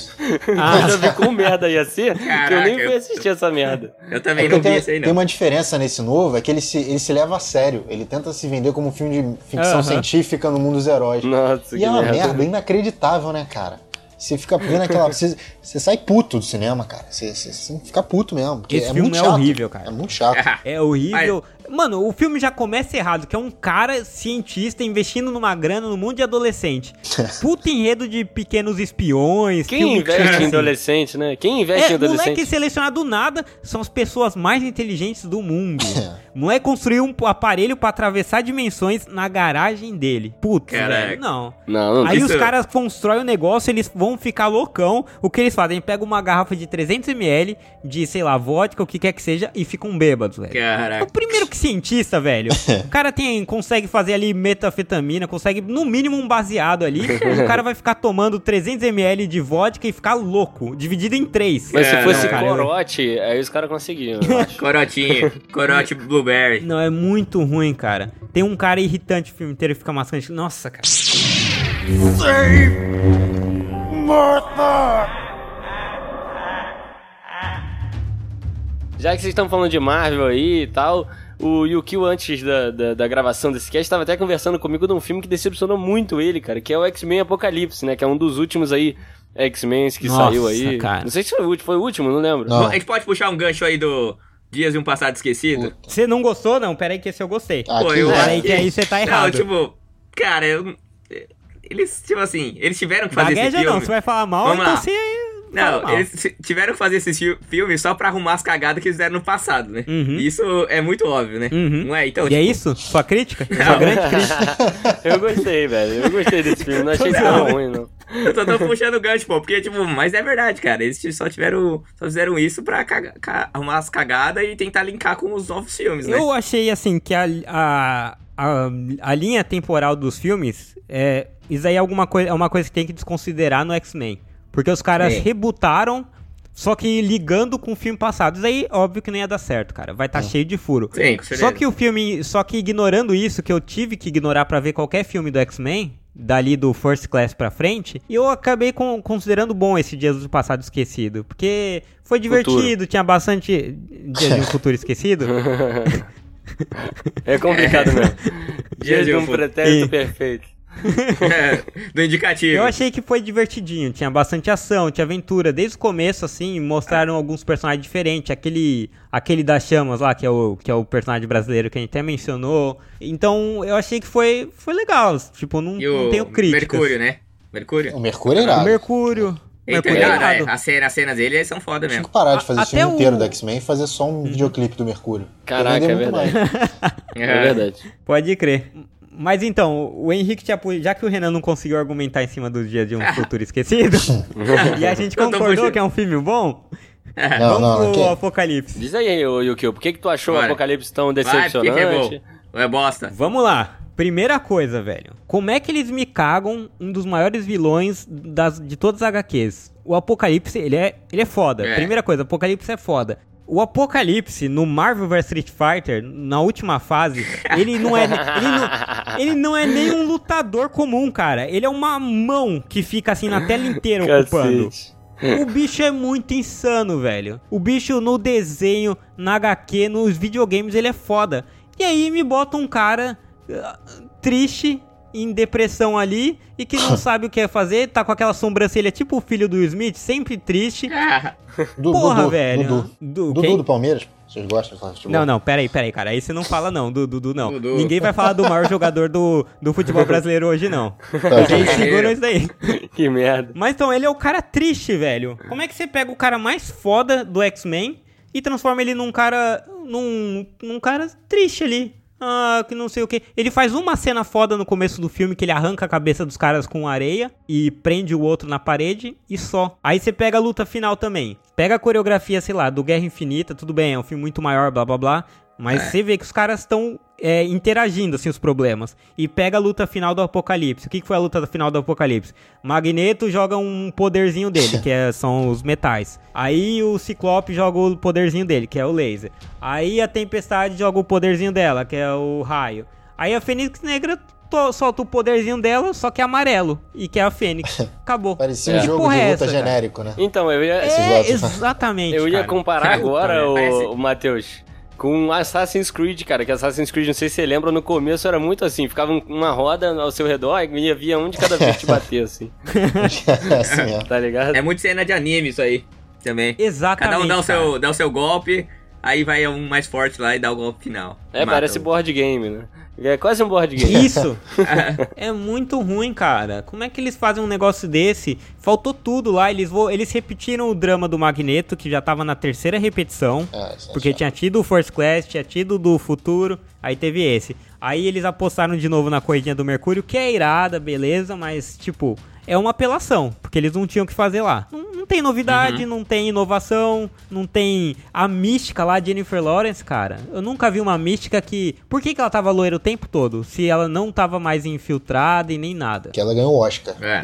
Ah.
eu já vi como merda ia ser, que eu
Caraca,
nem fui
eu-
assistir essa merda.
Eu
É
também
porque
não vi
tem,
esse aí,
tem
não.
uma diferença nesse novo, é que ele se, ele se leva a sério. Ele tenta se vender como um filme de ficção
Aham.
científica no mundo dos heróis.
Nossa,
e
que
é uma
merda.
merda inacreditável, né, cara? Você fica vendo aquela. Você, você sai puto do cinema, cara. Você, você, você fica puto mesmo. Porque
Esse
é
filme
muito
é
chato.
horrível, cara.
É muito chato.
É horrível. Mano, o filme já começa errado, que é um cara cientista investindo numa grana no mundo de adolescente. Puta enredo de pequenos espiões.
Quem
filme
investe em adolescente, né? Quem investe em
É, moleque
adolescente?
selecionado do nada são as pessoas mais inteligentes do mundo. moleque construiu um aparelho pra atravessar dimensões na garagem dele. Putz, velho, não.
Não, não
Aí os caras constroem o negócio, eles vão ficar loucão. O que eles fazem? Pegam uma garrafa de 300ml de, sei lá, vodka, o que quer que seja, e ficam bêbados, velho.
Caraca.
O primeiro que cientista, velho. o cara tem, consegue fazer ali metafetamina, consegue no mínimo um baseado ali. o cara vai ficar tomando 300ml de vodka e ficar louco, dividido em três.
Mas se
É,
fosse
não,
cara, eu-
corote, aí os caras conseguiam.
Corotinho, corote blueberry.
Não, é muito ruim, cara. Tem um cara irritante o filme inteiro e fica maçante. Nossa, cara.
Já que vocês estão falando de Marvel aí e tal, o Yukio, antes da, da, da gravação desse cast, estava até conversando comigo de um filme que decepcionou muito ele, cara, que é o X-Men Apocalipse, né? Que é um dos últimos aí X-Men que
Nossa,
saiu aí.
cara.
Não sei se foi o último, foi o último, não lembro.
Não.
A gente pode puxar um gancho aí do Dias de um Passado Esquecido?
Você não gostou? Não, pera aí que esse eu gostei.
Ah,
Pô, eu.
Pera aí que aí você tá errado.
Não, tipo, cara, eu. Eles, tipo assim, eles tiveram que fazer esse
Gagueja
filme.
não, você vai falar mal,
Vamos
então
lá.
você
Não, eles ti- tiveram que fazer esse fi- filme só pra arrumar as cagadas que eles fizeram no passado, né?
Uhum.
Isso é muito óbvio, né?
Uhum.
Não é? Então,
E é
tipo,
isso? Sua crítica? Sua grande crítica?
eu gostei, velho. Eu gostei desse filme, não achei tão ruim, não.
Eu só tô puxando o gancho, pô, porque, tipo, mas é verdade, cara. Eles só tiveram. Só fizeram isso pra caga- ca- arrumar as cagadas e tentar linkar com os novos filmes, né?
Eu achei assim que a, a, a, a linha temporal dos filmes é. Isso aí é alguma coisa, é uma coisa que tem que desconsiderar no X-Men. Porque os caras
Sim.
rebutaram, só que ligando com o filme passado. Isso aí, óbvio que não ia dar certo, cara. Vai estar cheio de furo.
Sim, com certeza.
Só que o filme. Só que ignorando isso, que eu tive que ignorar pra ver qualquer filme do X-Men, dali do First Class pra frente, e eu acabei com, considerando bom esse Dias do Passado Esquecido, porque foi divertido, futuro. tinha bastante Dias de um Futuro Esquecido.
é complicado mesmo. Dias de um pretérito e... perfeito.
do indicativo.
Eu achei que foi divertidinho, tinha bastante ação, tinha aventura. Desde o começo, assim, mostraram alguns personagens diferentes. Aquele, aquele das chamas lá, que é, o, que é o personagem brasileiro que a gente até mencionou. Então, eu achei que foi, foi legal. Tipo, não, não tenho críticas.
Mercúrio, né? Mercúrio?
O Mercúrio é irado.
O Mercúrio.
Eita, Mercúrio é, é, a cena, as cenas dele são foda mesmo. Tinha
que parar de fazer o filme o... inteiro do X-Men e fazer só um uhum. videoclipe do Mercúrio.
Caraca, é verdade. é verdade.
Pode crer. Mas então, o Henrique tinha, já que o Renan não conseguiu argumentar em cima dos dias de um futuro esquecido, e a gente concordou que é um filme bom, não, vamos não, pro okay. Apocalipse.
Diz aí, Yukio, por que, que tu achou Bora. o Apocalipse tão decepcionante? Vai, que é
bom. É bosta.
Vamos lá. Primeira coisa, velho. Como é que eles me cagam um dos maiores vilões das, de todas as HQs? O Apocalipse, ele é, ele é foda. É. Primeira coisa, Apocalipse é foda. O Apocalipse no Marvel vs Street Fighter, na última fase, ele não é ele não, ele não é nem um lutador comum, cara. Ele é uma mão que fica assim na tela inteira ocupando. O bicho é muito insano, velho. O bicho no desenho, na HQ, nos videogames, ele é foda. E aí me bota um cara uh, triste, em depressão ali e que não sabe o que é fazer, tá com aquela sobrancelha tipo o filho do Smith, sempre triste.
Du, Porra, Dudu, velho. Dudu. Du, Dudu do Palmeiras? Vocês gostam de falar
futebol? Não, não, peraí, peraí, cara. Aí você não fala não, do Dudu não. Dudu. Ninguém vai falar do maior jogador do, do futebol brasileiro hoje, não. Tá, Vocês seguram isso daí.
Que merda.
Mas então, ele é o cara triste, velho. Como é que você pega o cara mais foda do X-Men e transforma ele num cara. num. num cara triste ali? Ah, que não sei o que. Ele faz uma cena foda no começo do filme que ele arranca a cabeça dos caras com areia e prende o outro na parede e só. Aí você pega a luta final também. Pega a coreografia, sei lá, do Guerra Infinita, tudo bem, é um filme muito maior, blá blá blá. Mas é. você vê que os caras estão é, interagindo, assim, os problemas. E pega a luta final do Apocalipse. O que, que foi a luta final do Apocalipse? Magneto joga um poderzinho dele, que é, são os metais. Aí o Ciclope joga o poderzinho dele, que é o laser. Aí a Tempestade joga o poderzinho dela, que é o raio. Aí a Fênix Negra solta o poderzinho dela, só que é amarelo. E que é a Fênix. Acabou.
Parecia um jogo de é luta essa, genérico, né?
Então, eu ia...
É, exatamente,
Eu ia cara. comparar agora, o, o Matheus com Assassin's Creed, cara, que Assassin's Creed, não sei se você lembra, no começo era muito assim, ficava uma roda ao seu redor e via um de cada vez te bater, assim.
assim tá ligado? É muito cena de anime isso aí, também.
Exatamente.
Cada um dá o, seu, dá o seu golpe, aí vai um mais forte lá e dá o golpe final.
É, parece board game, né? É quase um board game.
Isso! é muito ruim, cara. Como é que eles fazem um negócio desse? Faltou tudo lá. Eles, vo... eles repetiram o drama do Magneto, que já tava na terceira repetição. É, é porque tinha tido o First Class, tinha tido do futuro. Aí teve esse. Aí eles apostaram de novo na corridinha do Mercúrio, que é irada, beleza, mas tipo, é uma apelação, porque eles não tinham o que fazer lá. Não, não tem novidade, uhum. não tem inovação, não tem a mística lá de Jennifer Lawrence, cara. Eu nunca vi uma mística que. Por que, que ela tava loira o tempo todo? Se ela não tava mais infiltrada e nem nada.
Que ela ganhou o Oscar. É.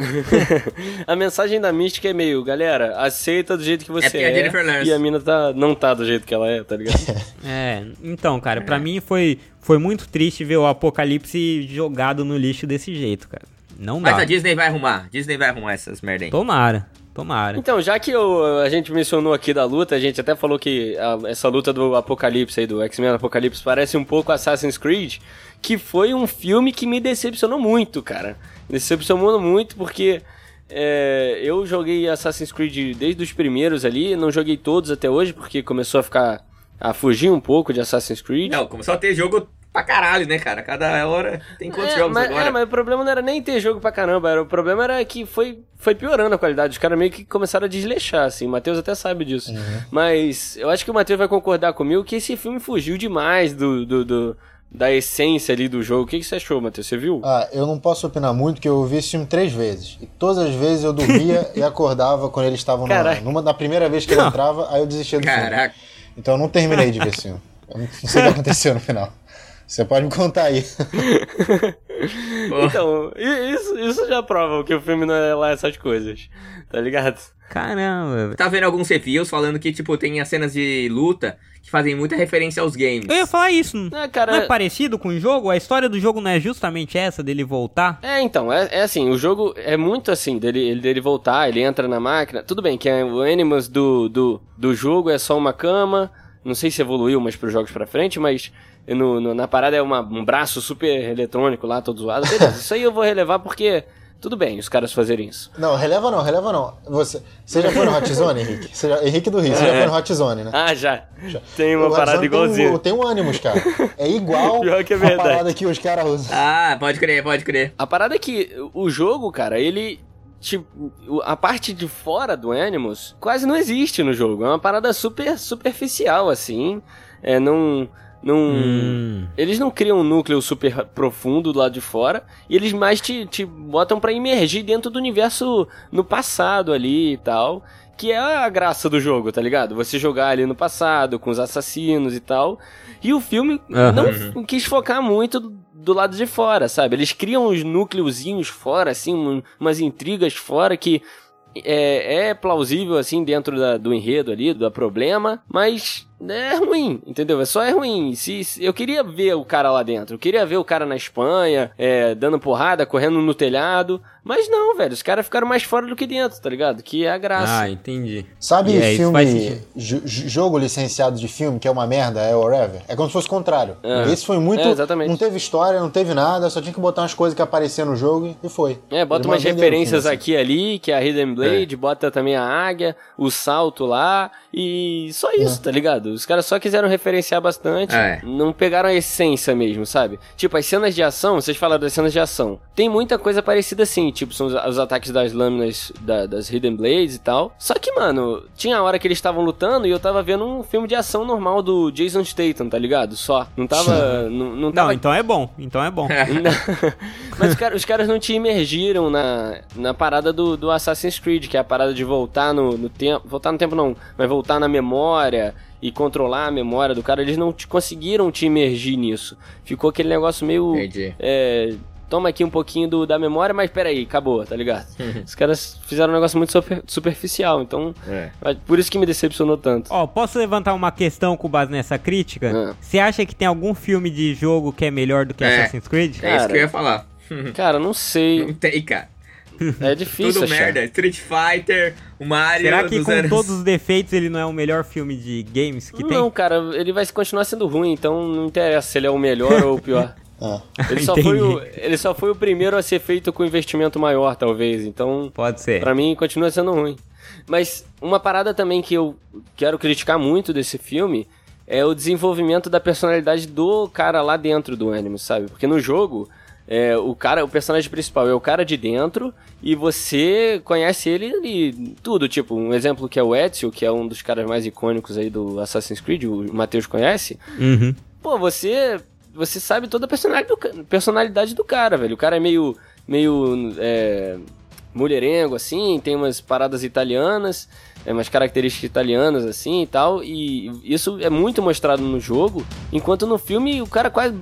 a mensagem da mística é meio, galera, aceita do jeito que você é. é a e a mina tá, não tá do jeito que ela é, tá ligado?
é, então, cara, pra mim foi, foi muito triste ver o Apocalipse jogado no lixo desse jeito, cara. Não
dá.
Mas
a Disney vai arrumar. Disney vai arrumar essas merda aí.
Tomara. Tomara.
Então, já que eu, a gente mencionou aqui da luta, a gente até falou que a, essa luta do Apocalipse aí, do X-Men Apocalipse, parece um pouco Assassin's Creed, que foi um filme que me decepcionou muito, cara. Decepcionou muito porque é, eu joguei Assassin's Creed desde os primeiros ali, não joguei todos até hoje, porque começou a ficar. a fugir um pouco de Assassin's Creed.
Não, começou a ter jogo pra caralho, né, cara? Cada hora tem quantos é, jogos
mas,
agora?
É, mas o problema não era nem ter jogo pra caramba, era, o problema era que foi, foi piorando a qualidade. Os caras meio que começaram a desleixar, assim. O Matheus até sabe disso. Uhum. Mas eu acho que o Matheus vai concordar comigo que esse filme fugiu demais do, do, do da essência ali do jogo. O que, que você achou, Matheus? Você viu?
Ah, eu não posso opinar muito, porque eu vi esse filme três vezes. E todas as vezes eu dormia e acordava quando eles estavam numa, numa, na primeira vez que ele entrava, aí eu desistia do Caraca. filme. Então eu não terminei de ver esse filme. Eu não sei o que aconteceu no final. Você pode me contar aí.
Então, isso, isso já prova que o filme não é lá essas coisas, tá ligado?
Caramba.
Tá vendo alguns reviews falando que, tipo, tem as cenas de luta que fazem muita referência aos games.
Eu ia falar isso.
É, cara,
Não é parecido com o jogo? A história do jogo não é justamente essa, dele voltar?
É, então, é, é assim, o jogo é muito assim, dele, dele voltar, ele entra na máquina. Tudo bem que é, o Animals do, do, do jogo é só uma cama, não sei se evoluiu mais pros jogos pra frente, mas no, no- na parada é uma- um braço super eletrônico lá, todo zoado. Beleza, isso aí eu vou relevar porque tudo bem os caras fazerem isso.
Não, releva não, releva não. Você, você já foi no Hot Zone, Henrique? Você já- Henrique do Rio, você já foi no Hot Zone, né?
Ah, já. Tem uma parada igualzinha.
Tem um, tem um Animus, cara. É igual
Pior que é
a
verdade.
parada que os caras usam.
Ah, pode crer, pode crer.
A parada é que o jogo, cara, ele. Tipo, a parte de fora do Animus quase não existe no jogo. É uma parada super superficial, assim. É, não. Não.
Hum.
Eles não criam um núcleo super profundo do lado de fora. E eles mais te, te botam pra imergir dentro do universo no passado ali e tal. Que é a graça do jogo, tá ligado? Você jogar ali no passado, com os assassinos e tal. E o filme
Aham.
não quis focar muito do, do lado de fora, sabe? Eles criam uns núcleozinhos fora, assim, um- umas intrigas fora que é, é plausível, assim, dentro da- do enredo ali, do problema, mas é ruim, entendeu? É só é ruim. Se, se- eu queria ver o cara lá dentro, eu queria ver o cara na Espanha, é, dando porrada, correndo no telhado, mas não, velho, os caras ficaram mais fora do que dentro, tá ligado? Que é a graça.
Ah, entendi.
Sabe
E é,
filme, jogo licenciado de filme, que é uma merda, é whatever? É como se fosse o contrário.
É.
Esse foi muito.
É, exatamente.
Não teve história, não teve nada, só tinha que botar umas coisas que apareciam no jogo e foi.
É, bota umas referências
filme,
aqui e ali, que é a Hidden Blade, bota também a águia, o salto lá, e só isso, tá ligado? Os caras só quiseram referenciar bastante,
É.
não pegaram a essência mesmo, sabe? Tipo, as cenas de ação, vocês falaram das cenas de ação, tem muita coisa parecida assim, tipo, são os, os ataques das lâminas da- das Hidden Blades e tal. Só que, mano, tinha a hora que eles estavam lutando e eu tava vendo um filme de ação normal do Jason Statham, tá ligado? Só. Não tava. não, não
Não,
tava
então é bom. Então é bom.
Mas os caras, os caras não te imergiram na, na parada do, do Assassin's Creed, que é a parada de voltar no, no tempo. Voltar no tempo não, mas voltar na memória e controlar a memória do cara. Eles não te, conseguiram te imergir nisso. Ficou aquele negócio meio.
Entendi.
É, toma aqui um pouquinho do, da memória, mas peraí, acabou, tá ligado? Os caras fizeram um negócio muito super- superficial, então.
É.
Por isso que me decepcionou tanto.
Ó, posso levantar uma questão com base nessa crítica?
Ah.
Você acha que tem algum filme de jogo que é melhor do que
É.
Assassin's Creed?
É isso que eu ia falar.
Cara, não sei.
Não tem, cara.
É difícil.
Tudo
achar.
merda. Street Fighter, o Mario
Será que com
anos...
todos os defeitos ele não é o melhor filme de games que
Não,
tem?
cara, ele vai continuar sendo ruim, então não interessa se ele é o melhor ou o pior.
É.
Ele só,
Entendi.
foi o, ele só foi o primeiro a ser feito com investimento maior, talvez. Então,
Pode ser.
pra mim, continua sendo ruim. Mas uma parada também que eu quero criticar muito desse filme é o desenvolvimento da personalidade do cara lá dentro do anime, sabe? Porque no jogo, é, o cara, o personagem principal é o cara de dentro e você conhece ele ali tudo. Tipo, um exemplo que é o Ezio, que é um dos caras mais icônicos aí do Assassin's Creed, o Matheus conhece.
Uhum.
Pô, você você sabe toda a personalidade do, personalidade do cara, velho. O cara é meio meio é, mulherengo assim, tem umas paradas italianas, é, umas características italianas assim e tal, e isso é muito mostrado no jogo, enquanto no filme o cara quase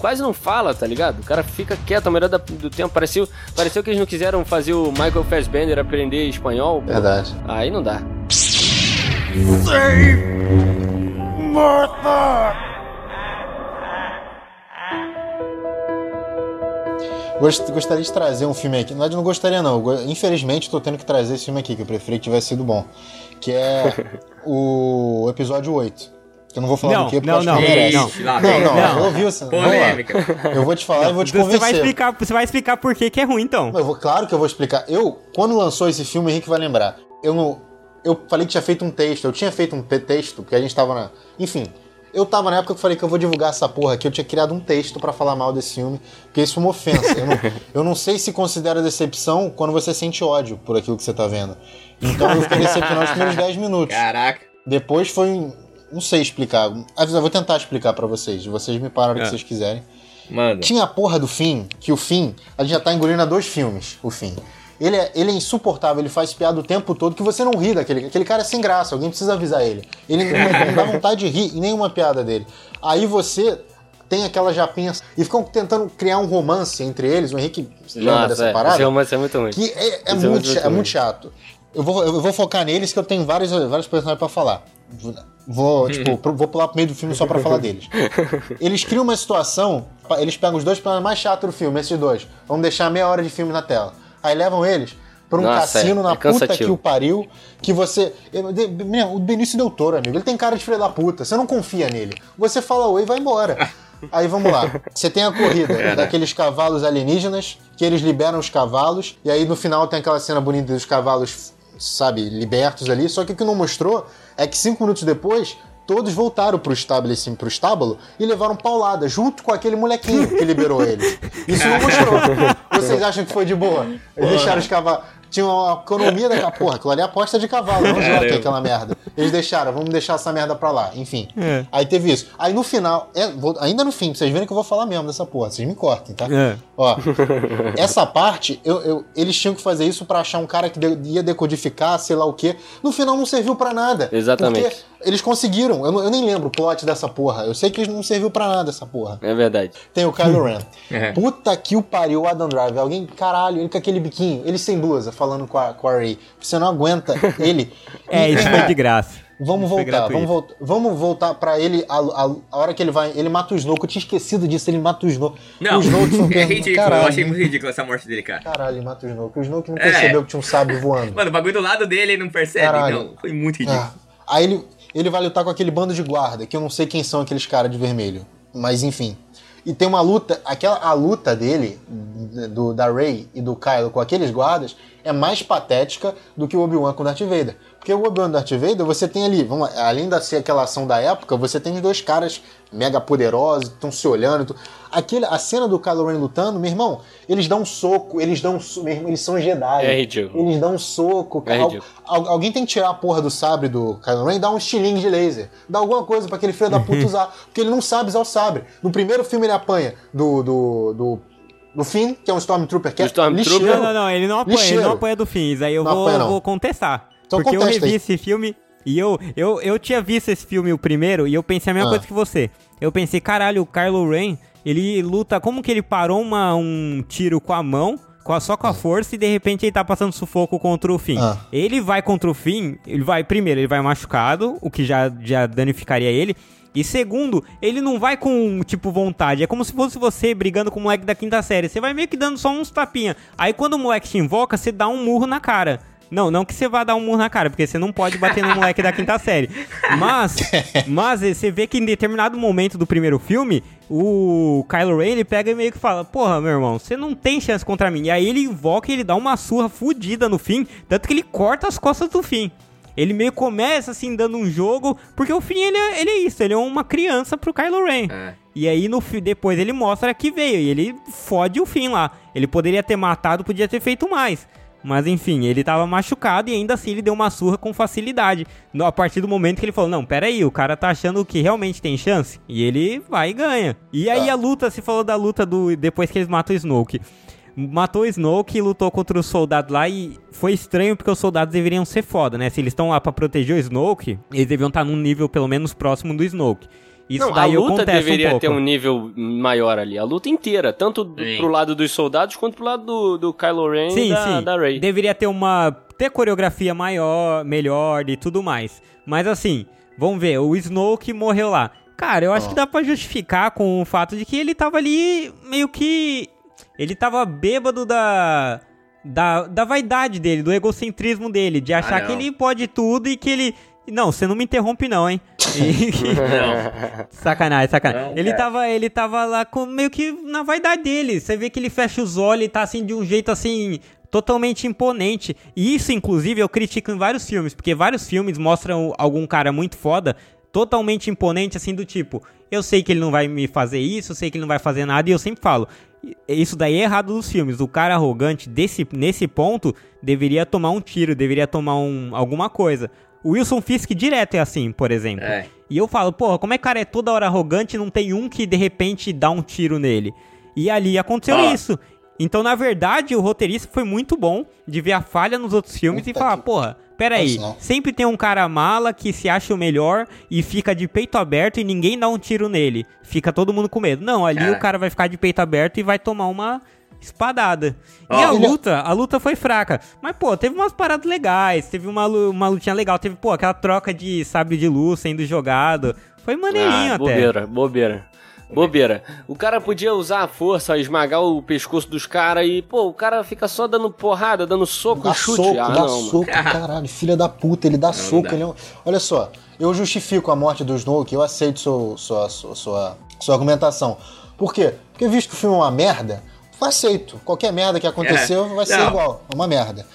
quase não fala, tá ligado? O cara fica quieto a maioria da- do tempo, pareceu pareceu que eles não quiseram fazer o Michael Fassbender aprender espanhol. pô.
Verdade.
Aí não dá.
Gost- Gostaria de trazer um filme aqui. Na verdade, não gostaria, não. Infelizmente, tô tendo que trazer esse filme aqui, que eu preferi que tivesse sido bom. Que é o episódio 8. Que eu não vou falar
Não,
do que, porque
não, não,
que não merece.
não.
Não,
vem.
não,
Não.
eu. Vamos lá.
Polêmica.
Eu vou te falar e vou te
Você vai
convencer.
explicar, você vai explicar por que que é ruim, então.
Eu vou, claro que eu vou explicar. Eu, quando lançou esse filme, o Henrique vai lembrar. Eu não. Eu falei que tinha feito um texto. Eu tinha feito um te- texto, porque a gente tava na. Enfim. Eu tava na época que eu falei que eu vou divulgar essa porra aqui. Eu tinha criado um texto pra falar mal desse filme, porque isso foi uma ofensa. Eu não, eu não sei se considera decepção quando você sente ódio por aquilo que você tá vendo. Então eu fiquei decepcionado nos primeiros 10 minutos.
Caraca.
Depois foi. Não sei explicar. Eu vou tentar explicar pra vocês. Vocês me param o
É.
que vocês quiserem.
Manda.
Tinha a porra do fim, que o fim, a gente já tá engolindo há dois filmes, o fim. Ele é, ele é insuportável, ele faz piada o tempo todo, que você não ri daquele. Aquele cara é sem graça, alguém precisa avisar ele. Ele não, dá vontade de rir em nenhuma piada dele. Aí você tem aquela japinha e ficam tentando criar um romance entre eles. O Henrique
lembra Nossa, dessa é, parada? Esse romance é muito ruim.
Que é, é, muito, é, muito, é muito chato. Eu vou, eu vou focar neles que eu tenho vários, vários personagens para falar. Vou, tipo, vou pular pro meio do filme só pra falar deles. Eles criam uma situação, eles pegam os dois personagens mais chatos do filme, esses dois. Vamos deixar meia hora de filme na tela. Aí levam eles pra um Nossa, cassino é, na é puta que o pariu, que você... Meu, o Benício Del Toro, amigo, ele tem cara de filho da puta, você não confia nele. Você fala oi e vai embora. Aí vamos lá. Você tem a corrida é, daqueles cavalos alienígenas, que eles liberam os cavalos, e aí no final tem aquela cena bonita dos cavalos sabe, libertos ali. Só que o que não mostrou é que cinco minutos depois, todos voltaram pro estabelecimento, pro estábulo e levaram paulada, junto com aquele molequinho que liberou eles. Isso não mostrou. Vocês acham que foi de boa? Eles deixaram os cavalos tinha uma economia daquela porra. Aquilo ali é aposta de cavalo, não jockey, aquela merda. Eles deixaram, vamos deixar essa merda pra lá. Enfim. É. Aí teve isso. Aí no final, é, vou, ainda no fim, pra vocês verem que eu vou falar mesmo dessa porra. Vocês me cortem, tá? É. Ó, essa parte, eu, eu, eles tinham que fazer isso pra achar um cara que de, ia decodificar, sei lá o quê. No final não serviu pra nada.
Exatamente. Porque
eles conseguiram. Eu, eu, nem lembro o plot dessa porra. Eu sei que não serviu pra nada essa porra.
É verdade.
Tem o Kylo Ren. é. Puta que o pariu, o Adam Driver. Alguém, caralho, ele com aquele biquinho, ele sem blusa, falando com a, com a Ray. Você não aguenta ele.
é, isso foi de graça.
Vamos voltar, vamos voltar, vamos voltar pra ele a, a, a, hora que ele vai. Ele mata o Snoke. Eu tinha esquecido disso, ele mata o Snoke.
Não,
o Snoke
é ridículo. Caralho. Eu achei muito ridículo essa morte dele, cara.
Caralho, ele mata o Snoke. O Snoke não percebeu é. que tinha um sábio voando.
Mano, o bagulho do lado dele ele não percebe. Caralho. Não, foi muito ridículo. Ah.
Aí ele, ele vai lutar com aquele bando de guarda, que eu não sei quem são aqueles caras de vermelho. Mas enfim. E tem uma luta, aquela a luta dele, do, da Rey e do Kylo com aqueles guardas, é mais patética do que o Obi-Wan com Darth Vader. Porque o Obi-Wan Darth Vader, você tem ali, vamos lá, além de ser aquela ação da época, você tem os dois caras mega poderosos, estão se olhando. Aquele, a cena do Kylo Ren lutando, meu irmão, eles dão um soco, eles dão um, irmão, eles são Jedi.
É ridículo.
Eles dão um soco. É. Al, alguém tem que tirar a porra do sabre do Kylo Ren e dar um estilingue de laser. Dá alguma coisa para aquele filho da puta usar. Porque ele não sabe usar o sabre. No primeiro filme ele apanha do, do, do do Finn, que é um Stormtrooper que é
Stormtrooper? Não, não, não, ele não apanha, ele não apanha do Finn. Isso aí eu vou, vou contestar. Então porque eu revi aí. esse filme e eu, eu, eu tinha visto esse filme o primeiro e eu pensei a mesma ah. coisa que você. Eu pensei, caralho, o Kylo Ren, ele luta, como que ele parou uma, um tiro com a mão, com a, só com a ah. força, e de repente ele tá passando sufoco contra o Finn. Ah. Ele vai contra o Finn, ele vai, primeiro, ele vai machucado, o que já, já danificaria ele. E segundo, ele não vai com, tipo, vontade. É como se fosse você brigando com o moleque da quinta série. Você vai meio que dando só uns tapinha. Aí quando o moleque te invoca, você dá um murro na cara. Não, não que você vá dar um murro na cara, porque você não pode bater no moleque da quinta série. Mas, mas você vê que em determinado momento do primeiro filme, o Kylo Ren ele pega e meio que fala: Porra, meu irmão, você não tem chance contra mim. E aí ele invoca e ele dá uma surra fodida no fim, tanto que ele corta as costas do fim. Ele meio começa assim dando um jogo, porque o fim ele é, ele é isso, ele é uma criança pro Kylo Ren. É. E aí no depois ele mostra que veio e ele fode o fim lá. Ele poderia ter matado, podia ter feito mais. Mas enfim, ele tava machucado e ainda assim ele deu uma surra com facilidade. A partir do momento que ele falou: Não, pera aí, o cara tá achando que realmente tem chance. E ele vai e ganha. E aí a luta, se falou da luta do. Depois que eles matam o Snoke. Matou o Snoke e lutou contra os soldados lá e foi estranho porque os soldados deveriam ser foda, né? Se eles estão lá pra proteger o Snoke, eles deviam estar num nível pelo menos próximo do Snoke.
Isso não, daí a luta deveria um ter um nível maior ali. A luta inteira, tanto sim. pro lado dos soldados quanto pro lado do, do Kylo Ren sim, e da, sim. da Rey.
Deveria ter uma ter coreografia maior, melhor e tudo mais. Mas assim, vamos ver, o Snoke morreu lá. Cara, eu acho oh. que dá para justificar com o fato de que ele tava ali meio que ele tava bêbado da da, da vaidade dele, do egocentrismo dele, de achar ah, que ele pode tudo e que ele não, você não me interrompe não, hein? não. Sacanagem, sacanagem. Não, ele, tava, ele tava lá com meio que na vaidade dele. Você vê que ele fecha os olhos e tá assim de um jeito assim totalmente imponente. E isso, inclusive, eu critico em vários filmes, porque vários filmes mostram algum cara muito foda, totalmente imponente, assim, do tipo, eu sei que ele não vai me fazer isso, eu sei que ele não vai fazer nada, e eu sempre falo, isso daí é errado dos filmes. O cara arrogante, desse, nesse ponto, deveria tomar um tiro, deveria tomar um, alguma coisa. O Wilson Fisk direto é assim, por exemplo. É. E eu falo, porra, como é que o cara é toda hora arrogante e não tem um que de repente dá um tiro nele? E ali aconteceu ah. isso. Então, na verdade, o roteirista foi muito bom de ver a falha nos outros filmes Puta e falar, que... porra, Pera aí,
Nossa, não.
sempre tem um cara mala que se acha o melhor e fica de peito aberto e ninguém dá um tiro nele. Fica todo mundo com medo. Não, ali
Cara.
o cara vai ficar de peito aberto e vai tomar uma espadada.
Ó,
e a luta, a luta foi fraca. Mas, pô, teve umas paradas legais, teve uma, uma lutinha legal, teve, pô, aquela troca de sabre de luz sendo jogado. Foi maneirinho
Ah,
até.
bobeira, bobeira. Bobeira. O cara podia usar a força, esmagar o pescoço dos caras e, pô, o cara fica só dando porrada, dando soco,
Dá
chute.
soco,
ah,
dá
não, mano.
soco, caralho, filha da puta, ele dá soco.
dá.
Ele é um- Olha só, eu justifico a morte do Snoke, eu aceito sua, sua, sua, sua, sua argumentação. Por quê? Porque visto que o filme é uma merda, aceito. Qualquer merda que aconteceu
É,
vai ser
não.
igual, é uma merda.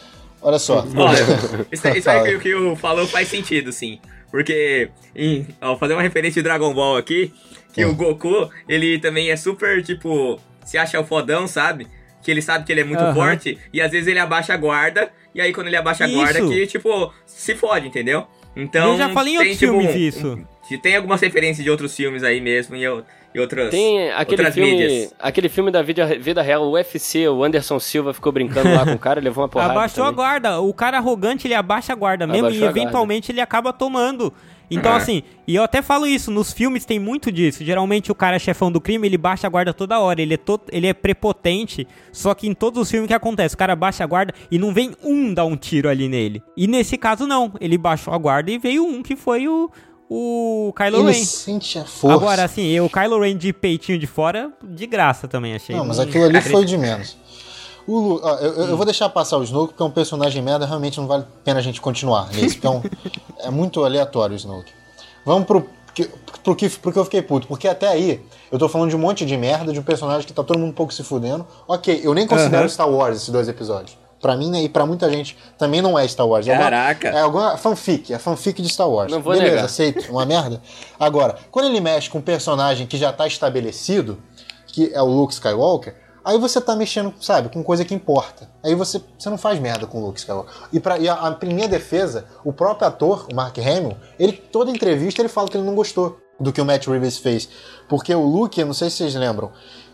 Olha só.
Olha, isso, isso aí
Fala.
que, o que o falou faz sentido, sim. Porque, em, ó, fazer uma referência de Dragon Ball aqui, que
Hum.
o Goku, ele também é super, tipo, se acha o fodão, sabe? Que ele sabe que ele é muito
Aham.
forte, e às vezes ele abaixa a guarda, e aí quando ele abaixa a
Isso.
guarda, que, tipo, se fode, entendeu? Então,
Eu já falei em
tem,
outros
tipo,
filmes
um-
isso.
um- tem algumas referências de outros filmes aí mesmo, e, eu- e outras,
Tem aquele
outras
filme,
mídias.
aquele filme da vida, vida real, o UFC, o Anderson Silva ficou brincando lá com o cara, levou uma porrada.
Abaixou a
também.
guarda. O cara arrogante, ele abaixa a guarda mesmo
Abaixou
e
a guarda.
eventualmente ele acaba tomando. Então,
Ah.
assim, e eu até falo isso, nos filmes tem muito disso. Geralmente o cara é chefão do crime, ele baixa a guarda toda hora. Ele é, to ele é prepotente, só que em todos os filmes que acontece, o cara baixa a guarda e não vem um dar um tiro ali nele. E nesse caso, não. Ele baixou a guarda e veio um que foi o, o Kylo
Ele
Ren.
sente a força.
Agora, assim, eu, o Kylo Ren de peitinho de fora, de graça também, achei.
Não, mas aquilo ali foi de menos. O Lu- ó, eu, eu- vou deixar passar o Snoke, porque é um personagem merda, realmente não vale a pena a gente continuar nesse, porque é, um- é muito aleatório o Snoke. Vamos pro, que, pro, que, pro que eu fiquei puto, porque até aí eu tô falando de um monte de merda, de um personagem que tá todo mundo um pouco se fudendo. Ok, eu nem considero
Aham.
Star Wars esses dois episódios. Pra mim né, e pra muita gente também não é Star Wars. É
Caraca.
É alguma fanfic, é fanfic de Star Wars.
Não vou
Beleza,
negar.
aceito, uma merda. Agora, quando ele mexe com um personagem que já tá estabelecido, que é o Luke Skywalker, aí você tá mexendo, sabe, com coisa que importa. Aí você, você não faz merda com o Luke Skywalker. E, pra, e a, a minha defesa, o próprio ator, o Mark Hamill, ele, toda entrevista ele fala que ele não gostou do que o Matt Reeves fez. Porque o Luke, eu não sei se vocês lembram,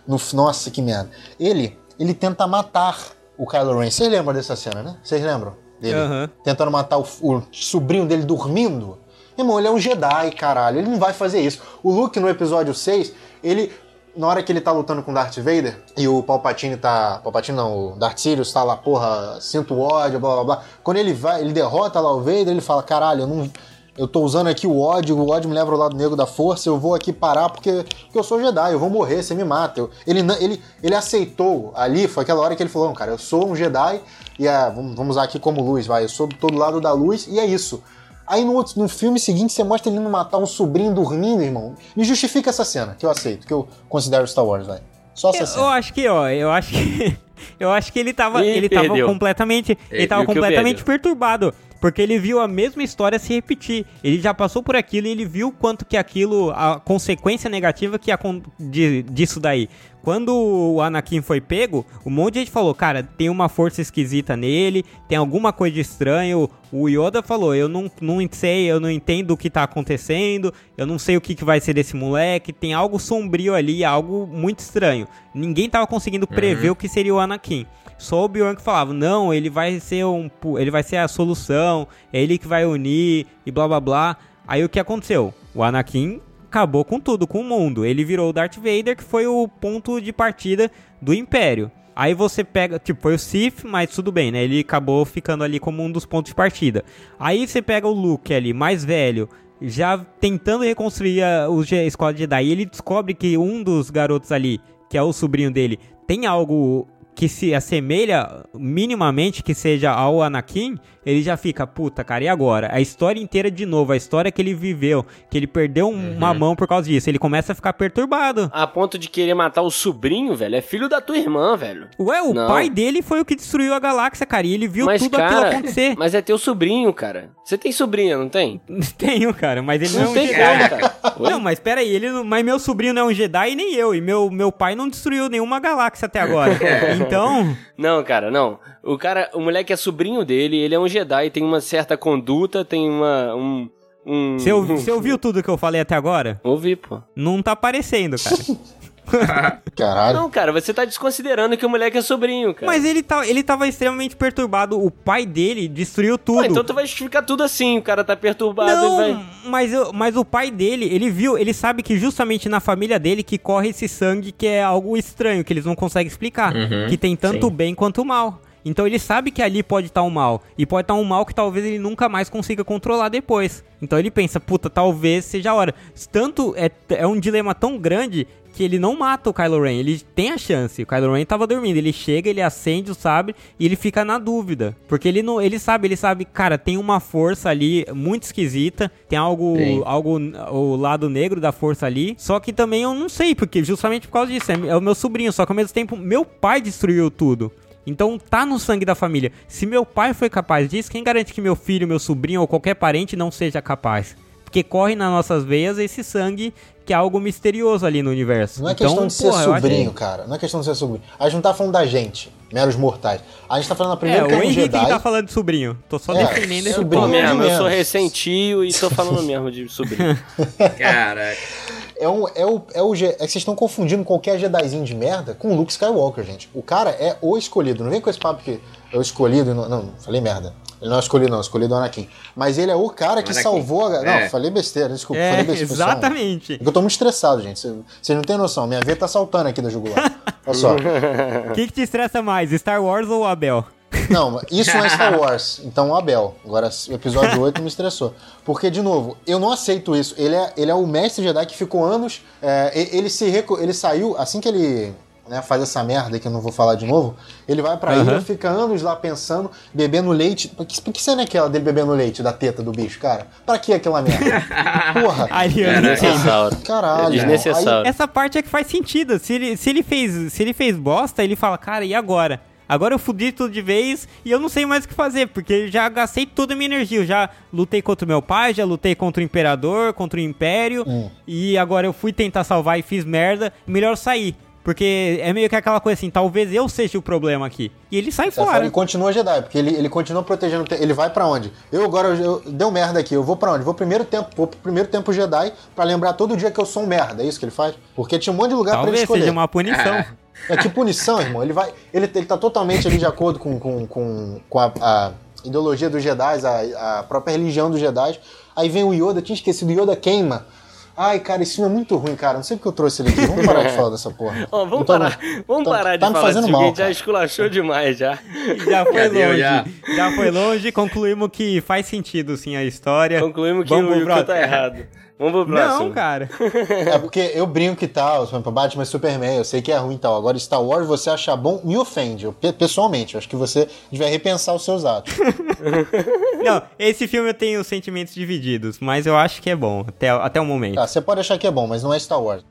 no, nossa, que merda. Ele, ele tenta matar o Kylo Ren. Vocês lembram dessa cena, né? Vocês lembram? Dele
Aham.
tentando matar o, o sobrinho dele dormindo. Irmão, ele é um Jedi, caralho. Ele não vai fazer isso. O Luke, no episódio 6, ele. Na hora que ele tá lutando com Darth Vader e o Palpatine tá. Palpatine não, o Darth Sirius tá lá, porra, sinto ódio, blá blá blá. Quando ele vai, ele derrota lá o Vader, ele fala: caralho, eu não. Eu tô usando aqui o ódio, o ódio me leva ao lado negro da força, eu vou aqui parar porque, porque eu sou Jedi, eu vou morrer, você me mata. Eu- ele, não- ele, ele aceitou ali, foi aquela hora que ele falou, não, cara, eu sou um Jedi e é, vamos, vamos usar aqui como luz, vai, eu sou do todo lado da luz e é isso. Aí no, outro- no filme seguinte você mostra ele indo matar um sobrinho dormindo, irmão. Me justifica essa cena, que eu aceito, que eu considero Star Wars, vai. Só essa
Eu, eu
cena.
acho que, ó, eu acho que. Eu acho que ele tava. Ele tava completamente. Ele
Ele
tava completamente perturbado. Porque ele viu a mesma história se repetir. Ele já passou por aquilo e ele viu quanto que aquilo. A consequência negativa que acon- de, disso daí. Quando o Anakin foi pego, um monte de gente falou, cara, tem uma força esquisita nele, tem alguma coisa de estranho. O Yoda falou, eu não, não sei, eu não entendo o que tá acontecendo, eu não sei o que, que vai ser desse moleque, tem algo sombrio ali, algo muito estranho. Ninguém tava conseguindo prever o que seria o Anakin. Só o Obi-Wan que falava, não, ele vai ser um. Ele vai ser a solução, é ele que vai unir e blá blá blá. Aí o que aconteceu? O Anakin acabou com tudo, com o mundo. Ele virou o Darth Vader, que foi o ponto de partida do Império. Aí você pega, tipo, foi o Sith, mas tudo bem, né? Ele acabou ficando ali como um dos pontos de partida. Aí você pega o Luke ali, mais velho, já tentando reconstruir a, a escola Jedi, e ele descobre que um dos garotos ali, que é o sobrinho dele, tem algo que se assemelha minimamente que seja ao Anakin, ele já fica, puta, cara, e agora? A história inteira de novo, a história que ele viveu, que ele perdeu um- uma mão por causa disso, ele começa a ficar perturbado.
A ponto de querer matar o sobrinho, velho, é filho da tua irmã, velho.
Ué, o
Não.
pai dele foi o que destruiu a galáxia, cara, e ele viu
mas,
tudo
cara,
aquilo acontecer.
mas é teu sobrinho, cara. Você tem sobrinha, não tem?
Tenho, cara, mas ele não,
Não
é um
tem
Jedi.
como, cara.
Não, mas pera aí, ele não- mas meu sobrinho não é um Jedi e nem eu, e meu, meu pai não destruiu nenhuma galáxia até agora. Então,
Não, cara, não. O cara, o moleque é sobrinho dele, ele é um Jedi, tem uma certa conduta, tem uma. Um, um...
você ouvi- você ouviu tudo que eu falei até agora?
Ouvi, pô.
Não tá aparecendo, cara.
Caralho.
Não, cara, você tá desconsiderando que o moleque é sobrinho, cara.
Mas ele, tá, ele tava extremamente perturbado. O pai dele destruiu tudo.
Pô, então tu vai justificar tudo assim, o cara tá perturbado e
Não,
vai...
mas, eu- mas o pai dele, ele viu, ele sabe que justamente na família dele que corre esse sangue que é algo estranho, que eles não conseguem explicar.
Uhum,
que tem tanto o
sim.
bem quanto o mal. Então ele sabe que ali pode estar um mal. E pode estar um mal que talvez ele nunca mais consiga controlar depois. Então ele pensa, puta, talvez seja a hora. Tanto é, é um dilema tão grande que ele não mata o Kylo Ren. Ele tem a chance. O Kylo Ren tava dormindo. Ele chega, ele acende o sabre e ele fica na dúvida. Porque ele não. Ele sabe, ele sabe, cara, tem uma força ali muito esquisita. Tem algo.
Sim.
algo. O lado negro da força ali. Só que também eu não sei, porque justamente por causa disso. É, é o meu sobrinho. Só que ao mesmo tempo, meu pai destruiu tudo. Então tá no sangue da família. Se meu pai foi capaz disso, quem garante que meu filho, meu sobrinho ou qualquer parente não seja capaz? Porque corre nas nossas veias esse sangue que é algo misterioso ali no universo.
Não é
então,
questão de ser
porra,
sobrinho,
que-
cara. Não é questão de ser sobrinho. A gente não tá falando da gente, meros mortais. A gente tá falando
É, o
que é um
Henrique
Jedi.
que tá falando de sobrinho. Tô só
É,
defendendo esse ponto.
mesmo, eu sou recentio e tô falando mesmo de sobrinho.
Caraca.
É, um, é, o, é, o, é que vocês estão confundindo qualquer Jedizinho de merda com o Luke Skywalker, gente. O cara é o escolhido. Não vem com esse papo que é o escolhido. e Não, não, falei merda. Ele não é o escolhido, não. O escolhido é o Anakin. Mas ele é o cara que
Anakin.
salvou a. Não,
É.
falei besteira. Desculpa.
É,
falei besteira.
exatamente.
É que eu tô muito estressado, gente. Vocês vocês não têm noção. Minha veia tá saltando aqui da jugular. Olha só.
O que, que te estressa mais, Star Wars ou Abel?
Não, isso não é Star Wars. Então o Abel. Agora, o episódio 8 me estressou. Porque, de novo, eu não aceito isso. Ele é, ele é o mestre Jedi que ficou anos. é, ele, se recu- ele saiu, assim que ele né, faz essa merda que eu não vou falar de novo, ele vai pra
Aham.
ilha, fica anos lá pensando, bebendo leite. Por que, que cena é aquela dele bebendo leite da teta do bicho, cara? Pra que aquela merda? Porra.
Ariana.
Desnecessário.
Caralho.
É desnecessário.
Essa parte é que faz sentido. Se ele, se ele, fez, se ele fez bosta, ele fala, cara, e agora? Agora eu fudi tudo de vez e eu não sei mais o que fazer, porque eu já gastei toda a minha energia. Eu já lutei contra o meu pai, já lutei contra o Imperador, contra o Império,
Hum.
e agora eu fui tentar salvar e fiz merda. Melhor sair. Porque é meio que aquela coisa assim, talvez eu seja o problema aqui. E ele sai
fora. Ele continua Jedi, porque ele, ele continua protegendo. Ele vai pra onde? Eu agora, eu, deu merda aqui, eu vou pra onde? Vou primeiro tempo, vou pro primeiro tempo Jedi pra lembrar todo dia que eu sou um merda. É isso que ele faz? Porque tinha um monte de lugar pra ele
Talvez
escolher.
seja uma punição.
É que punição, irmão. Ele vai. Ele, ele tá totalmente ali de acordo com, com, com, com a, a ideologia dos Jedi, a, a própria religião dos Jedi. Aí vem o Yoda, tinha esquecido, o Yoda queima. Ai, cara, esse filme é muito ruim, cara. Não sei porque eu trouxe ele aqui. Vamos parar de falar dessa porra.
Ó, vamos parar, vamos
tá-
parar de
tá me
falar
fazendo mal,
já esculachou demais já.
Já foi
deu,
longe.
já.
Já. foi longe, concluímos que faz sentido sim a história.
Concluímos que
Vamos
o Yuka
próximo.
tá errado. Vamos pro próximo.
Não, cara.
É porque eu brinco e tal, exemplo, Batman e Superman, eu sei que é ruim e tal. Agora, Star Wars, você achar bom, me ofende. Eu, pe- pessoalmente, eu acho que você devia repensar os seus atos.
Não, esse filme eu tenho sentimentos divididos, mas eu acho que é bom, até, até o momento.
Tá, você pode achar que é bom, mas não é Star Wars.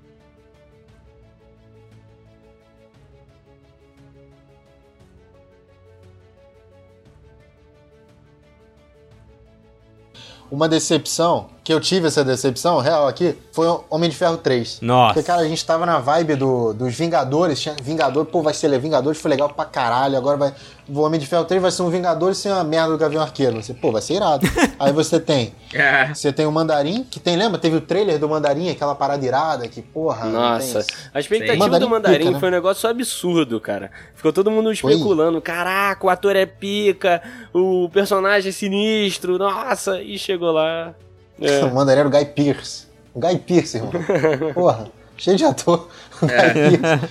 Uma decepção, que eu tive essa decepção real aqui, foi o Homem de Ferro 3.
Nossa.
Porque, cara, a gente tava na vibe do, dos Vingadores, tinha Vingador, pô, vai ser Vingadores, foi legal pra caralho, agora vai. O Homem de Ferro 3 vai ser um Vingador sem uma merda do Gavião Arqueiro. Você, pô, vai ser irado. Aí você tem
É.
você tem o Mandarim, que tem, lembra? Teve o trailer do Mandarim, aquela parada irada, que porra.
Nossa, a expectativa.
Mandarim
do Mandarim
pica, né?
foi um negócio absurdo, cara. Ficou todo mundo especulando, caraca, o ator é pica, o personagem é sinistro, nossa, e chegou lá. É.
O Mandarim era o Guy Pearce. O Guy Pearce, irmão. Porra, cheio de ator. O
É.
Guy Pearce.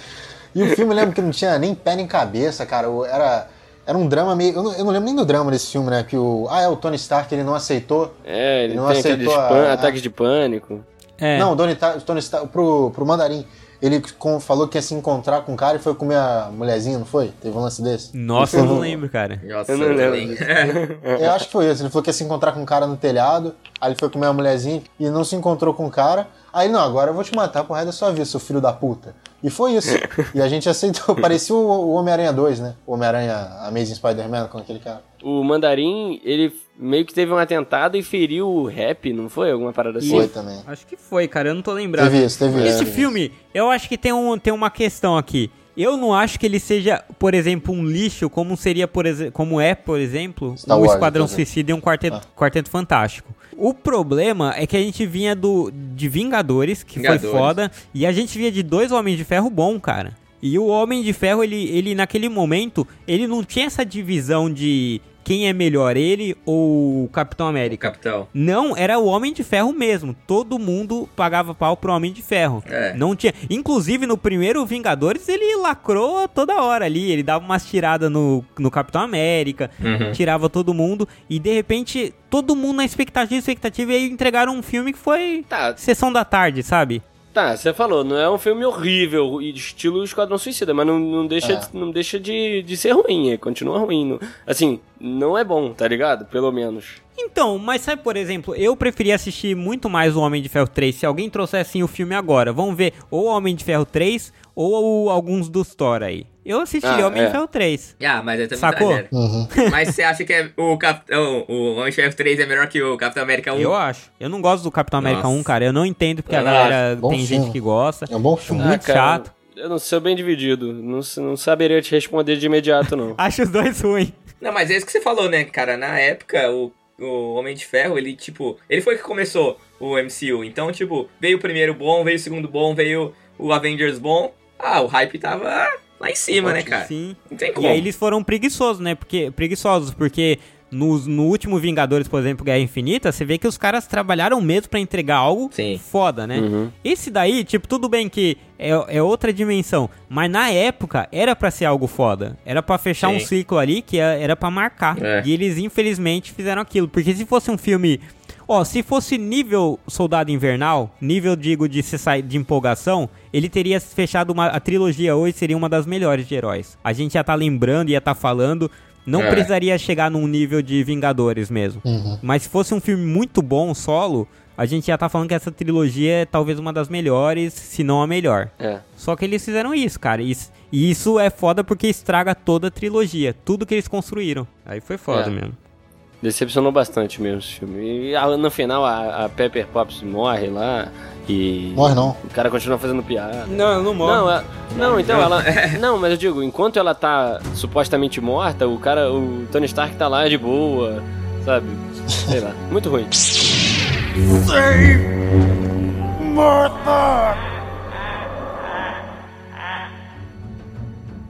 E o filme, eu lembro que não tinha nem pé nem cabeça, cara. Era, era um drama meio. Eu não, eu não lembro nem do drama desse filme, né? Que o. Ah, é o Tony Stark, ele não aceitou.
É, ele
Não
tem aqueles
aceitou a-
pan-
a-
ataques de pânico.
É.
Não, o Tony, Tony Stark, pro, pro Mandarim. Ele com- falou que ia se encontrar com o cara e foi comer a mulherzinha, não foi? Teve um lance desse?
Nossa, eu não lembro, cara.
Nossa,
Eu não lembro.
Eu acho que foi isso. Ele falou que ia se encontrar com um cara no telhado, aí ele foi comer uma mulherzinha e não se encontrou com o cara. Aí, não, agora eu vou te matar pro resto da sua vida, seu filho da puta. E foi isso. E a gente aceitou. Parecia o, Homem-Aranha 2, né? O Homem-Aranha Amazing Spider-Man com aquele cara.
O Mandarim, ele meio que teve um atentado e feriu o rap, não foi? Alguma parada assim?
Foi também.
Acho que foi, cara, eu não tô lembrado.
Teve isso, teve
Esse
isso.
filme, eu acho que tem, um, tem uma questão aqui. Eu não acho que ele seja, por exemplo, um lixo, como seria, por como é, por exemplo,
Star
o
Wars,
Esquadrão. Suicida e um quarteto, quarteto Fantástico. O problema é que a gente vinha do de Vingadores, que
Vingadores.
foi foda, e a gente vinha de dois Homens de Ferro bom, cara. E o Homem de Ferro, ele, ele naquele momento, ele não tinha essa divisão de quem é melhor, ele ou o Capitão
O
América.
capitão.
Não, era o Homem de Ferro mesmo. Todo mundo pagava pau pro Homem de Ferro.
É.
Não tinha. Inclusive, no primeiro Vingadores, ele lacrou toda hora ali. Ele dava umas tiradas no, no Capitão América,
Uhum.
tirava todo mundo. E de repente, todo mundo na expectativa, expectativa, e aí entregaram um filme que foi
Tá,
sessão da tarde, sabe?
Tá, você falou, não é um filme horrível, e de estilo Esquadrão Suicida, mas não, não deixa,
É.
de, não deixa de, de ser ruim, é, continua ruim. não- assim, não é bom, tá ligado? Pelo menos.
Então, mas sabe, por exemplo, eu preferia assistir muito mais o Homem de Ferro 3 se alguém trouxesse o filme agora. Vamos ver ou o Homem de Ferro 3 ou alguns dos Thor aí. Eu assistiria
Ah,
Homem
é.
de Ferro 3.
Ah, mas é também
Sacou?
Uhum.
Mas você acha que é o Capitão, o Homem de Ferro 3 é melhor que o Capitão América 1?
Eu acho. Eu não gosto do Capitão América
Nossa.
1, cara. Eu não entendo porque a
Ah,
galera tem gente
filme.
que gosta.
É um bom filme.
muito chato.
Eu não sou bem dividido, não, não saberia te responder de imediato, não.
Acho os dois ruins.
Não, mas é isso que você falou, né, cara? Na época, o, o Homem de Ferro, ele, tipo... Ele foi que começou o MCU. Então, tipo, veio o primeiro bom, veio o segundo bom, veio o Avengers bom. Ah, o hype tava lá em cima, né, cara?
Sim.
Não tem
E
como.
aí eles foram preguiçosos, né? Porque, preguiçosos, porque nos- no, último Vingadores, por exemplo, Guerra Infinita, você vê que os caras trabalharam mesmo pra entregar algo
Sim.
foda, né?
Uhum.
Esse daí, tipo, tudo bem que é, é outra dimensão, mas na época era pra ser algo foda. Era pra fechar
Sim.
um ciclo ali que é- era pra marcar.
É.
E eles, infelizmente, fizeram aquilo. Porque se fosse um filme. Ó, se fosse nível Soldado Invernal, nível, digo, de, se sair- de empolgação, ele teria fechado uma. A trilogia hoje seria uma das melhores de heróis. A gente ia tá lembrando, ia tá falando. Não
É.
precisaria chegar num nível de Vingadores mesmo.
Uhum.
Mas se fosse um filme muito bom, solo, a gente já tá falando que essa trilogia é talvez uma das melhores, se não a melhor.
É.
Só que eles fizeram isso, cara. E isso- E isso é foda porque estraga toda a trilogia. Tudo que eles construíram. Aí foi foda
É.
mesmo.
Decepcionou bastante mesmo esse filme. E a- no final a, a Pepper Potts morre lá e.
Morre não.
O cara continua fazendo piada.
Não, não
Não, ela- não, então ela. Não, mas eu digo, enquanto ela tá supostamente morta, o cara, o Tony Stark tá lá de boa, sabe? Sei lá, muito ruim.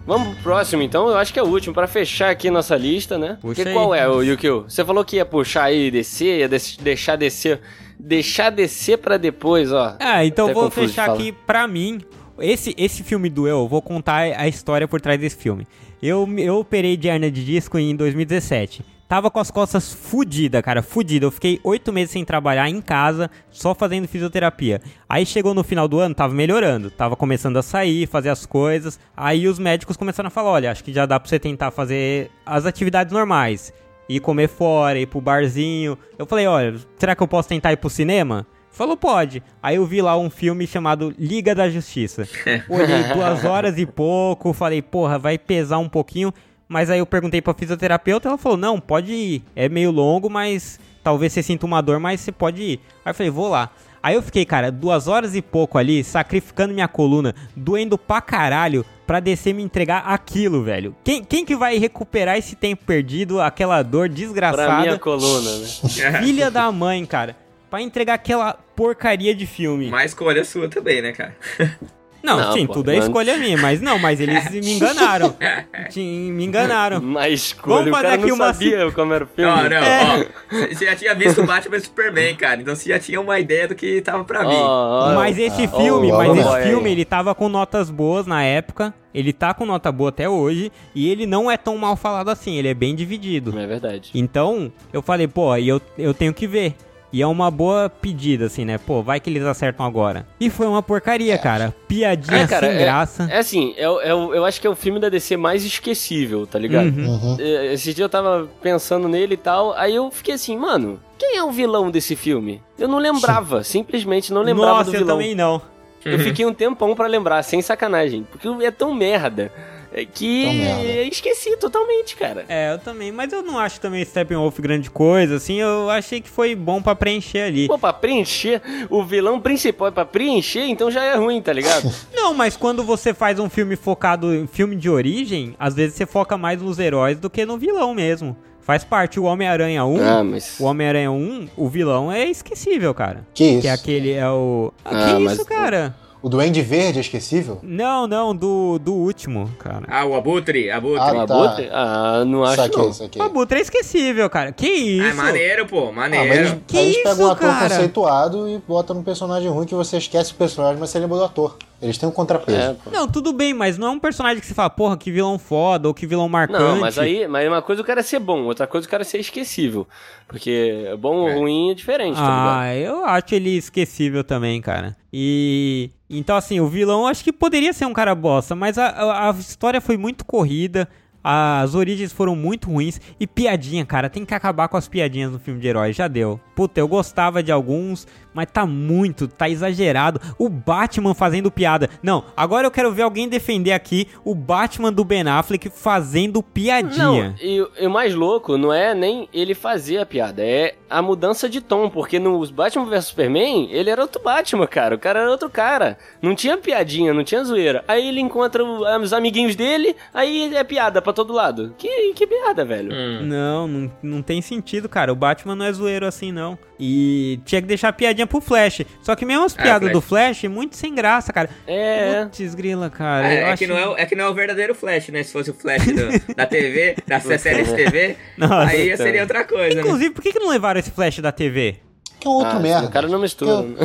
Vamos pro próximo então, eu acho que é o último, pra fechar aqui nossa lista, né?
Puxa
Que
aí.
qual é, o Yukio? Você falou que ia puxar aí e descer, ia deixar descer. Deixar descer pra depois, ó.
Ah, então
Até
vou
confuso
fechar
falar.
aqui pra mim. Esse, esse filme do Eu, eu vou contar a história por trás desse filme. Eu, eu operei de hernia de disco em 2017. Tava com as costas fudida, cara, fudida. Eu fiquei oito meses sem trabalhar em casa, só fazendo fisioterapia. Aí chegou no final do ano, tava melhorando, tava começando a sair, fazer as coisas. Aí os médicos começaram a falar: olha, acho que já dá pra você tentar fazer as atividades normais. Ir comer fora, ir pro barzinho. Eu falei: olha, será que eu posso tentar ir pro cinema? Falou, pode. Aí eu vi lá um filme chamado Liga da Justiça. Olhei duas horas e pouco, falei, porra, vai pesar um pouquinho. Mas aí eu perguntei pra fisioterapeuta, ela falou, não, pode ir. É meio longo, mas talvez você sinta uma dor, mas você pode ir. Aí eu falei, vou lá. Aí eu fiquei, cara, duas horas e pouco ali, sacrificando minha coluna, doendo pra caralho, pra descer e me entregar aquilo, velho. Quem, quem que vai recuperar esse tempo perdido, aquela dor
Pra
desgraçada?
minha coluna, né?
Filha da mãe, cara. Pra entregar aquela porcaria de filme.
Uma escolha sua também, né, cara?
Não,
Não,
sim,
pô,
tudo é
mas-
escolha minha, mas não, mas eles me enganaram. Sim, me enganaram.
Mas escolha,
Vamos
o
fazer
cara
aqui
não
uma
sabia como era o filme.
Não, não,
É.
ó. Você já tinha visto o Batman e Superman, cara. Então você já tinha uma ideia do que tava pra vir.
Ó, ó,
Mas esse
ah,
filme, mas esse filme, ele tava com notas boas na época. Ele tá com nota boa até hoje. E ele não é tão mal falado assim, ele é bem dividido.
É verdade.
Então, eu falei, pô, e eu, eu tenho que ver. E é uma boa pedida, assim, né? Pô, vai que eles acertam agora. E foi uma porcaria, cara. Piadinha
É, cara,
sem
é-
graça.
É assim, é, o- é o- eu acho que é o filme da DC mais esquecível, tá ligado?
Uhum.
Uhum.
É, Esse dia eu tava pensando nele e tal, aí eu fiquei assim, mano, quem é o vilão desse filme? Eu não lembrava, simplesmente não lembrava
Nossa,
do
eu
vilão.
também não.
Eu fiquei um tempão pra lembrar, sem sacanagem, porque é tão merda é, que
merda.
eu esqueci totalmente, cara.
É, eu também. Mas eu não acho também Steppenwolf grande coisa, assim. Eu achei que foi bom pra preencher ali.
Pô, pra preencher, o vilão principal é pra preencher, então já é ruim, tá ligado?
Não, mas quando você faz um filme focado em filme de origem, às vezes você foca mais nos heróis do que no vilão mesmo. Faz parte. O Homem-Aranha 1,
Ah, mas.
o Homem-Aranha 1, o vilão é esquecível, cara.
Que isso?
Que é aquele, é o... Ah,
Ah,
que
mas-
isso, cara?
O Duende Verde é esquecível?
Não, não, do, do último, cara.
Ah, o Abutre, Abutre.
Ah, tá.
abutre? Ah, não acho
saquei,
não.
saquei.
O Abutre é esquecível, cara. Que isso?
Ah, é maneiro, pô,
Ah,
maneiro.
mas eles,
Que
aí eles pegam
isso,
um ator
cara?
conceituado e botam num personagem ruim que você esquece o personagem, mas você lembra do ator. Eles têm um contrapeso.
É.
Não, tudo bem, mas não é um personagem que você fala, porra, que vilão foda ou que vilão marcante.
Não, mas aí, mas uma coisa o cara ser bom, outra coisa o cara ser esquecível. Porque bom ou
É.
ruim é diferente, tá?
Ah, eu acho ele esquecível também, cara. E. Então, assim, o vilão acho que poderia ser um cara bosta, mas a, a, a história foi muito corrida. As origens foram muito ruins. E piadinha, cara, tem que acabar com as piadinhas no filme de herói. Já deu. Puta, eu gostava de alguns, mas tá muito, tá exagerado. O Batman fazendo piada. Não, agora eu quero ver alguém defender aqui o Batman do Ben Affleck fazendo piadinha.
Não, e, e o mais louco não é nem ele fazer a piada, é a mudança de tom, porque no Batman vs Superman, ele era outro Batman, cara, o cara era outro cara. Não tinha piadinha, não tinha zoeira. Aí ele encontra os amiguinhos dele, aí é piada pra todo lado. Que, que piada, velho.
Hum.
Não, não, não tem sentido, cara. O Batman não é zoeiro assim, não. E tinha que deixar a piadinha pro Flash. Só que mesmo as
É,
piadas
Flash.
do Flash, muito sem graça, cara.
É.
Putz, grila, cara.
É, é
acho...
que não é, o- é que não é o verdadeiro Flash, né? Se fosse o Flash do- da TV, da série de TV,
Nossa,
aí
então.
seria outra coisa, né?
Inclusive, por que, que não levaram esse Flash da TV?
Que é um outro
Ah,
merda.
O cara não mistura.
Eu-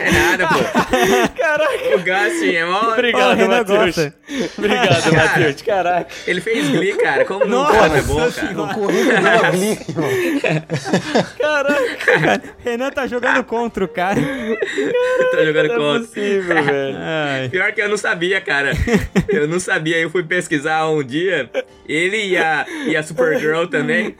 É nada, pô.
Caraca.
O Gus é mó...
Obrigado, Matheus. Obrigado,
Cara.
Matheus. Caraca.
Ele fez Glee, cara. Como não pode é bom, cara?
O currículo é Glee, irmão.
Caraca.
Renan tá jogando contra o cara.
Tô jogando
Não é
contra.
possível, velho.
Ai.
Pior que eu não sabia, cara. Eu não sabia. Eu fui pesquisar um dia. Ele e a, e a Supergirl também.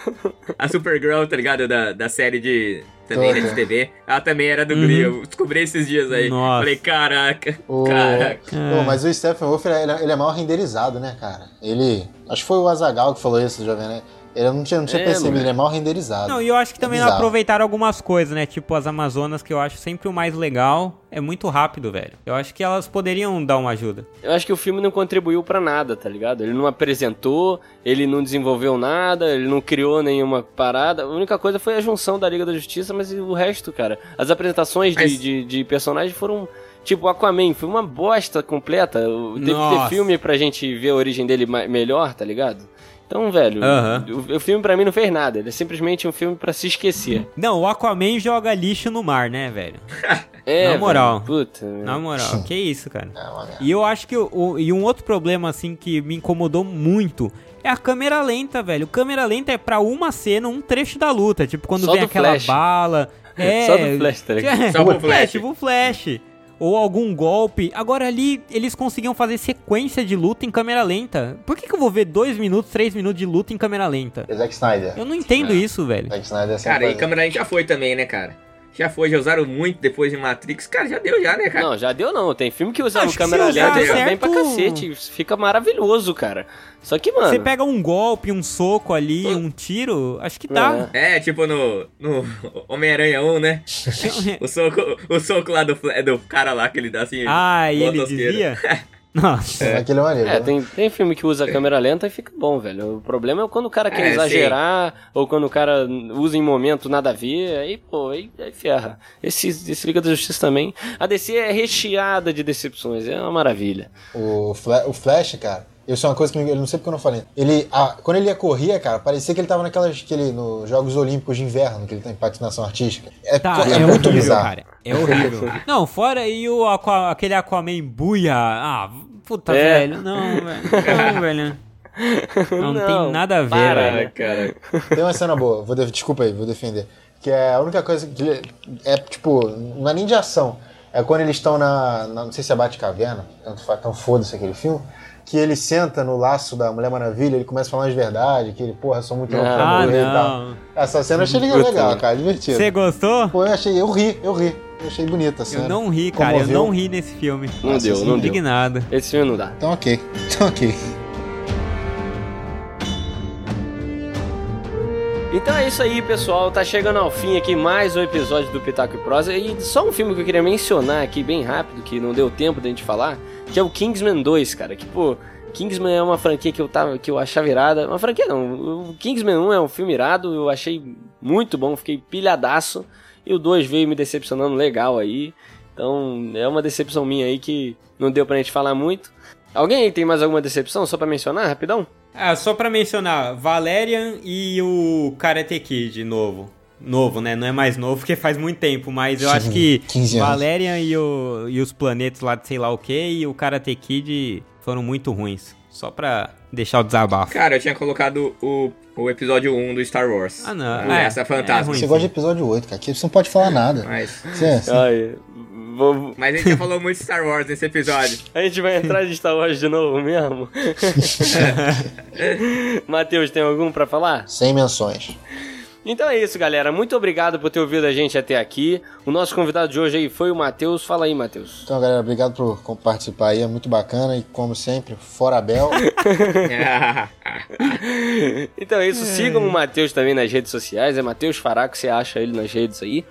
A Supergirl, tá ligado? Da, da série de. Também, né, de
Uhum.
TV. Ela também era do Glee. Eu descobri esses dias aí.
Nossa.
Falei, caraca.
O...
Caraca.
Pô, mas o Stephen Wolf, ele é, ele é mal renderizado, né, cara? Ele... Acho que foi o Azagal que falou isso, Jovem, né? Ele não tinha, não tinha
É,
percebido,
mano.
ele é mal renderizado.
Não, e eu acho que também não
Bizarro.
aproveitaram algumas coisas, né? Tipo as Amazonas, que eu acho sempre o mais legal. É muito rápido, velho. Eu acho que elas poderiam dar uma ajuda.
Eu acho que o filme não contribuiu pra nada, tá ligado? Ele não apresentou, ele não desenvolveu nada, ele não criou nenhuma parada. A única coisa foi a junção da Liga da Justiça, mas o resto, cara. As apresentações de,
Mas-
de, de personagens foram. Tipo, Aquaman, foi uma bosta completa. Teve que ter filme pra gente ver a origem dele melhor, tá ligado? Então, velho,
Aham.
o, o filme pra mim não fez nada. Ele é simplesmente um filme pra se esquecer.
Não, o Aquaman joga lixo no mar, né, velho?
É,
Na moral.
velho, puta.
Na moral, que isso, cara.
É.
E eu acho que o, e um outro problema assim que me incomodou muito é a câmera lenta, velho. Câmera lenta é pra uma cena, um trecho da luta, tipo quando
Só
vem
do
aquela
Flash.
bala. É,
Só do Flash, tá ligado?
É,
Só pro
é,
Flash.
tipo Flash. Ou algum golpe. Agora ali, eles conseguiam fazer sequência de luta em câmera lenta. Por que, que eu vou ver dois minutos, três minutos de luta em câmera lenta?
É Zack Snyder.
Eu não entendo
É.
isso, velho.
Zack Snyder é
Cara, e
faz-
câmera lenta já foi também, né, cara? Já foi, já usaram muito depois de Matrix. Cara, já deu já, né, cara?
Não, já deu não. Tem filme que usa
Acho
o
que
câmera lenta
certo-
bem pra cacete. Fica maravilhoso, cara. Só que, mano.
Você pega um golpe, um soco ali, um tiro, acho que dá.
É, tipo no, no Homem-Aranha 1, né? O soco, o soco lá do, do cara lá que ele dá assim.
Ah, e ele
motosqueiro.
Nossa.
É. Aquele é maneiro.
É,
né?
tem, tem filme que usa câmera lenta e fica bom, velho. O problema é quando o cara quer
É,
exagerar, ou quando o cara usa em momento nada a ver, aí, pô, aí, aí ferra. Esse, esse Liga da Justiça também. A DC é recheada de decepções, é uma maravilha.
O, Fla- o Flash, cara, isso é uma coisa que eu não sei porque eu não falei. Ele, a- quando ele ia correr, cara, parecia que ele tava naquelas, aquele, nos Jogos Olímpicos de Inverno, que ele tem patinação artística. É,
Tá, é,
é
muito
bizarro.
cara. É horrível. Não, fora aí o Aqua- aquele Aquaman buia. Ah, puta,
É.
velho. Não, velho. Não, velho. Não,
Não,
tem nada a ver,
para,
velho.
cara.
Tem uma cena boa, vou de- desculpa aí, vou defender. Que é a única coisa que é tipo, não é nem de ação. É quando eles estão na, na- Não sei se é Bate-Caverna, tanto faz, tão foda-se aquele filme. Que ele senta no laço da Mulher Maravilha, ele começa a falar de verdade, que ele, porra, sou muito louco pra
Ah,
morrer e tal.
não.
Essa cena eu achei legal, cara, divertido.
Você gostou?
Pô, eu achei, eu ri, eu ri. Eu achei bonita a cena.
Eu não ri, cara. Eu
Comoveu.
não ri nesse filme.
Não
Nossa,
deu,
sim,
não deu.
Indignado.
Esse filme não dá.
Então ok, então ok.
Então é isso aí, pessoal. Tá chegando ao fim aqui mais um episódio do Pitaco e Prosa. E só um filme que eu queria mencionar aqui bem rápido, que não deu tempo da gente falar, que é o Kingsman 2, cara. Que, pô, Kingsman é uma franquia que eu, tava, que eu achava irada. Uma franquia não. O Kingsman 1 é um filme irado, eu achei muito bom, fiquei pilhadaço. E o 2 veio me decepcionando legal aí. Então é uma decepção minha aí que não deu pra gente falar muito. Alguém aí tem mais alguma decepção, só pra mencionar, rapidão?
Ah, só pra mencionar, Valerian e o Karate Kid novo. Novo, né? Não é mais novo porque faz muito tempo, mas eu acho que Valerian e, o, e os planetas lá de sei lá o que e o Karate Kid foram muito ruins. Só pra deixar o desabafo.
Cara, eu tinha colocado o, o episódio 1 do Star Wars.
Ah, não.
É, essa fantasma.
É você gosta de episódio 8, cara. Aqui você não pode falar nada.
Mas.
Você,
Ai, vou...
Mas a gente já falou muito de Star Wars nesse episódio.
A gente vai entrar de Star Wars de novo mesmo? Matheus, tem algum pra falar?
Sem menções.
Então é isso, galera. Muito obrigado por ter ouvido a gente até aqui. O nosso convidado de hoje aí foi o Matheus. Fala aí, Matheus.
Então, galera, obrigado por participar aí. É muito bacana e, como sempre, fora Bel.
então é isso. Sigam o Matheus também nas redes sociais. É Matheus Faraco, você acha ele nas redes aí.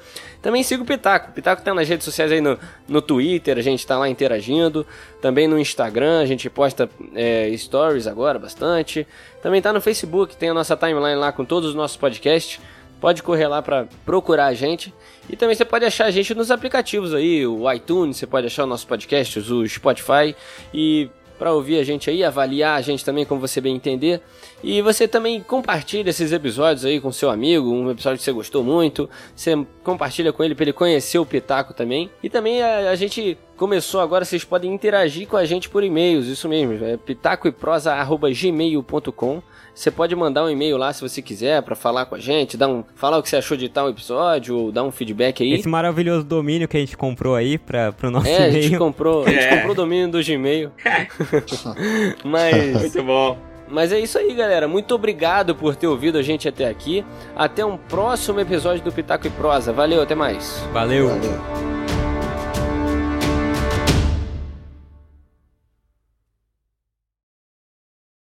Também siga o Pitaco. O Pitaco tá nas redes sociais aí no, no Twitter, a gente tá lá interagindo. Também no Instagram, a gente posta é, stories agora bastante. Também tá no Facebook, tem a nossa timeline lá com todos os nossos podcasts. Pode correr lá para procurar a gente. E também você pode achar a gente nos aplicativos aí, o iTunes, você pode achar o nosso podcast, o Spotify. E para ouvir a gente aí, avaliar a gente também, como você bem entender. E você também compartilha esses episódios aí com seu amigo, um episódio que você gostou muito. Você compartilha com ele para ele conhecer o Pitaco também. E também a, a, gente começou agora, vocês podem interagir com a gente por e-mails, isso mesmo, é pitacoeprosa.gmail.com. Você pode mandar um e-mail lá se você quiser para falar com a gente, dar um, falar o que você achou de tal episódio ou dar um feedback aí.
Esse maravilhoso domínio que a gente comprou aí para pro nosso
é, e-mail. a gente comprou, a gente é. comprou o domínio do Gmail. Mas
muito bom.
Mas é isso aí, galera. Muito obrigado por ter ouvido a gente até aqui. Até um próximo episódio do Pitaco e Prosa. Valeu, até mais.
Valeu.
Valeu.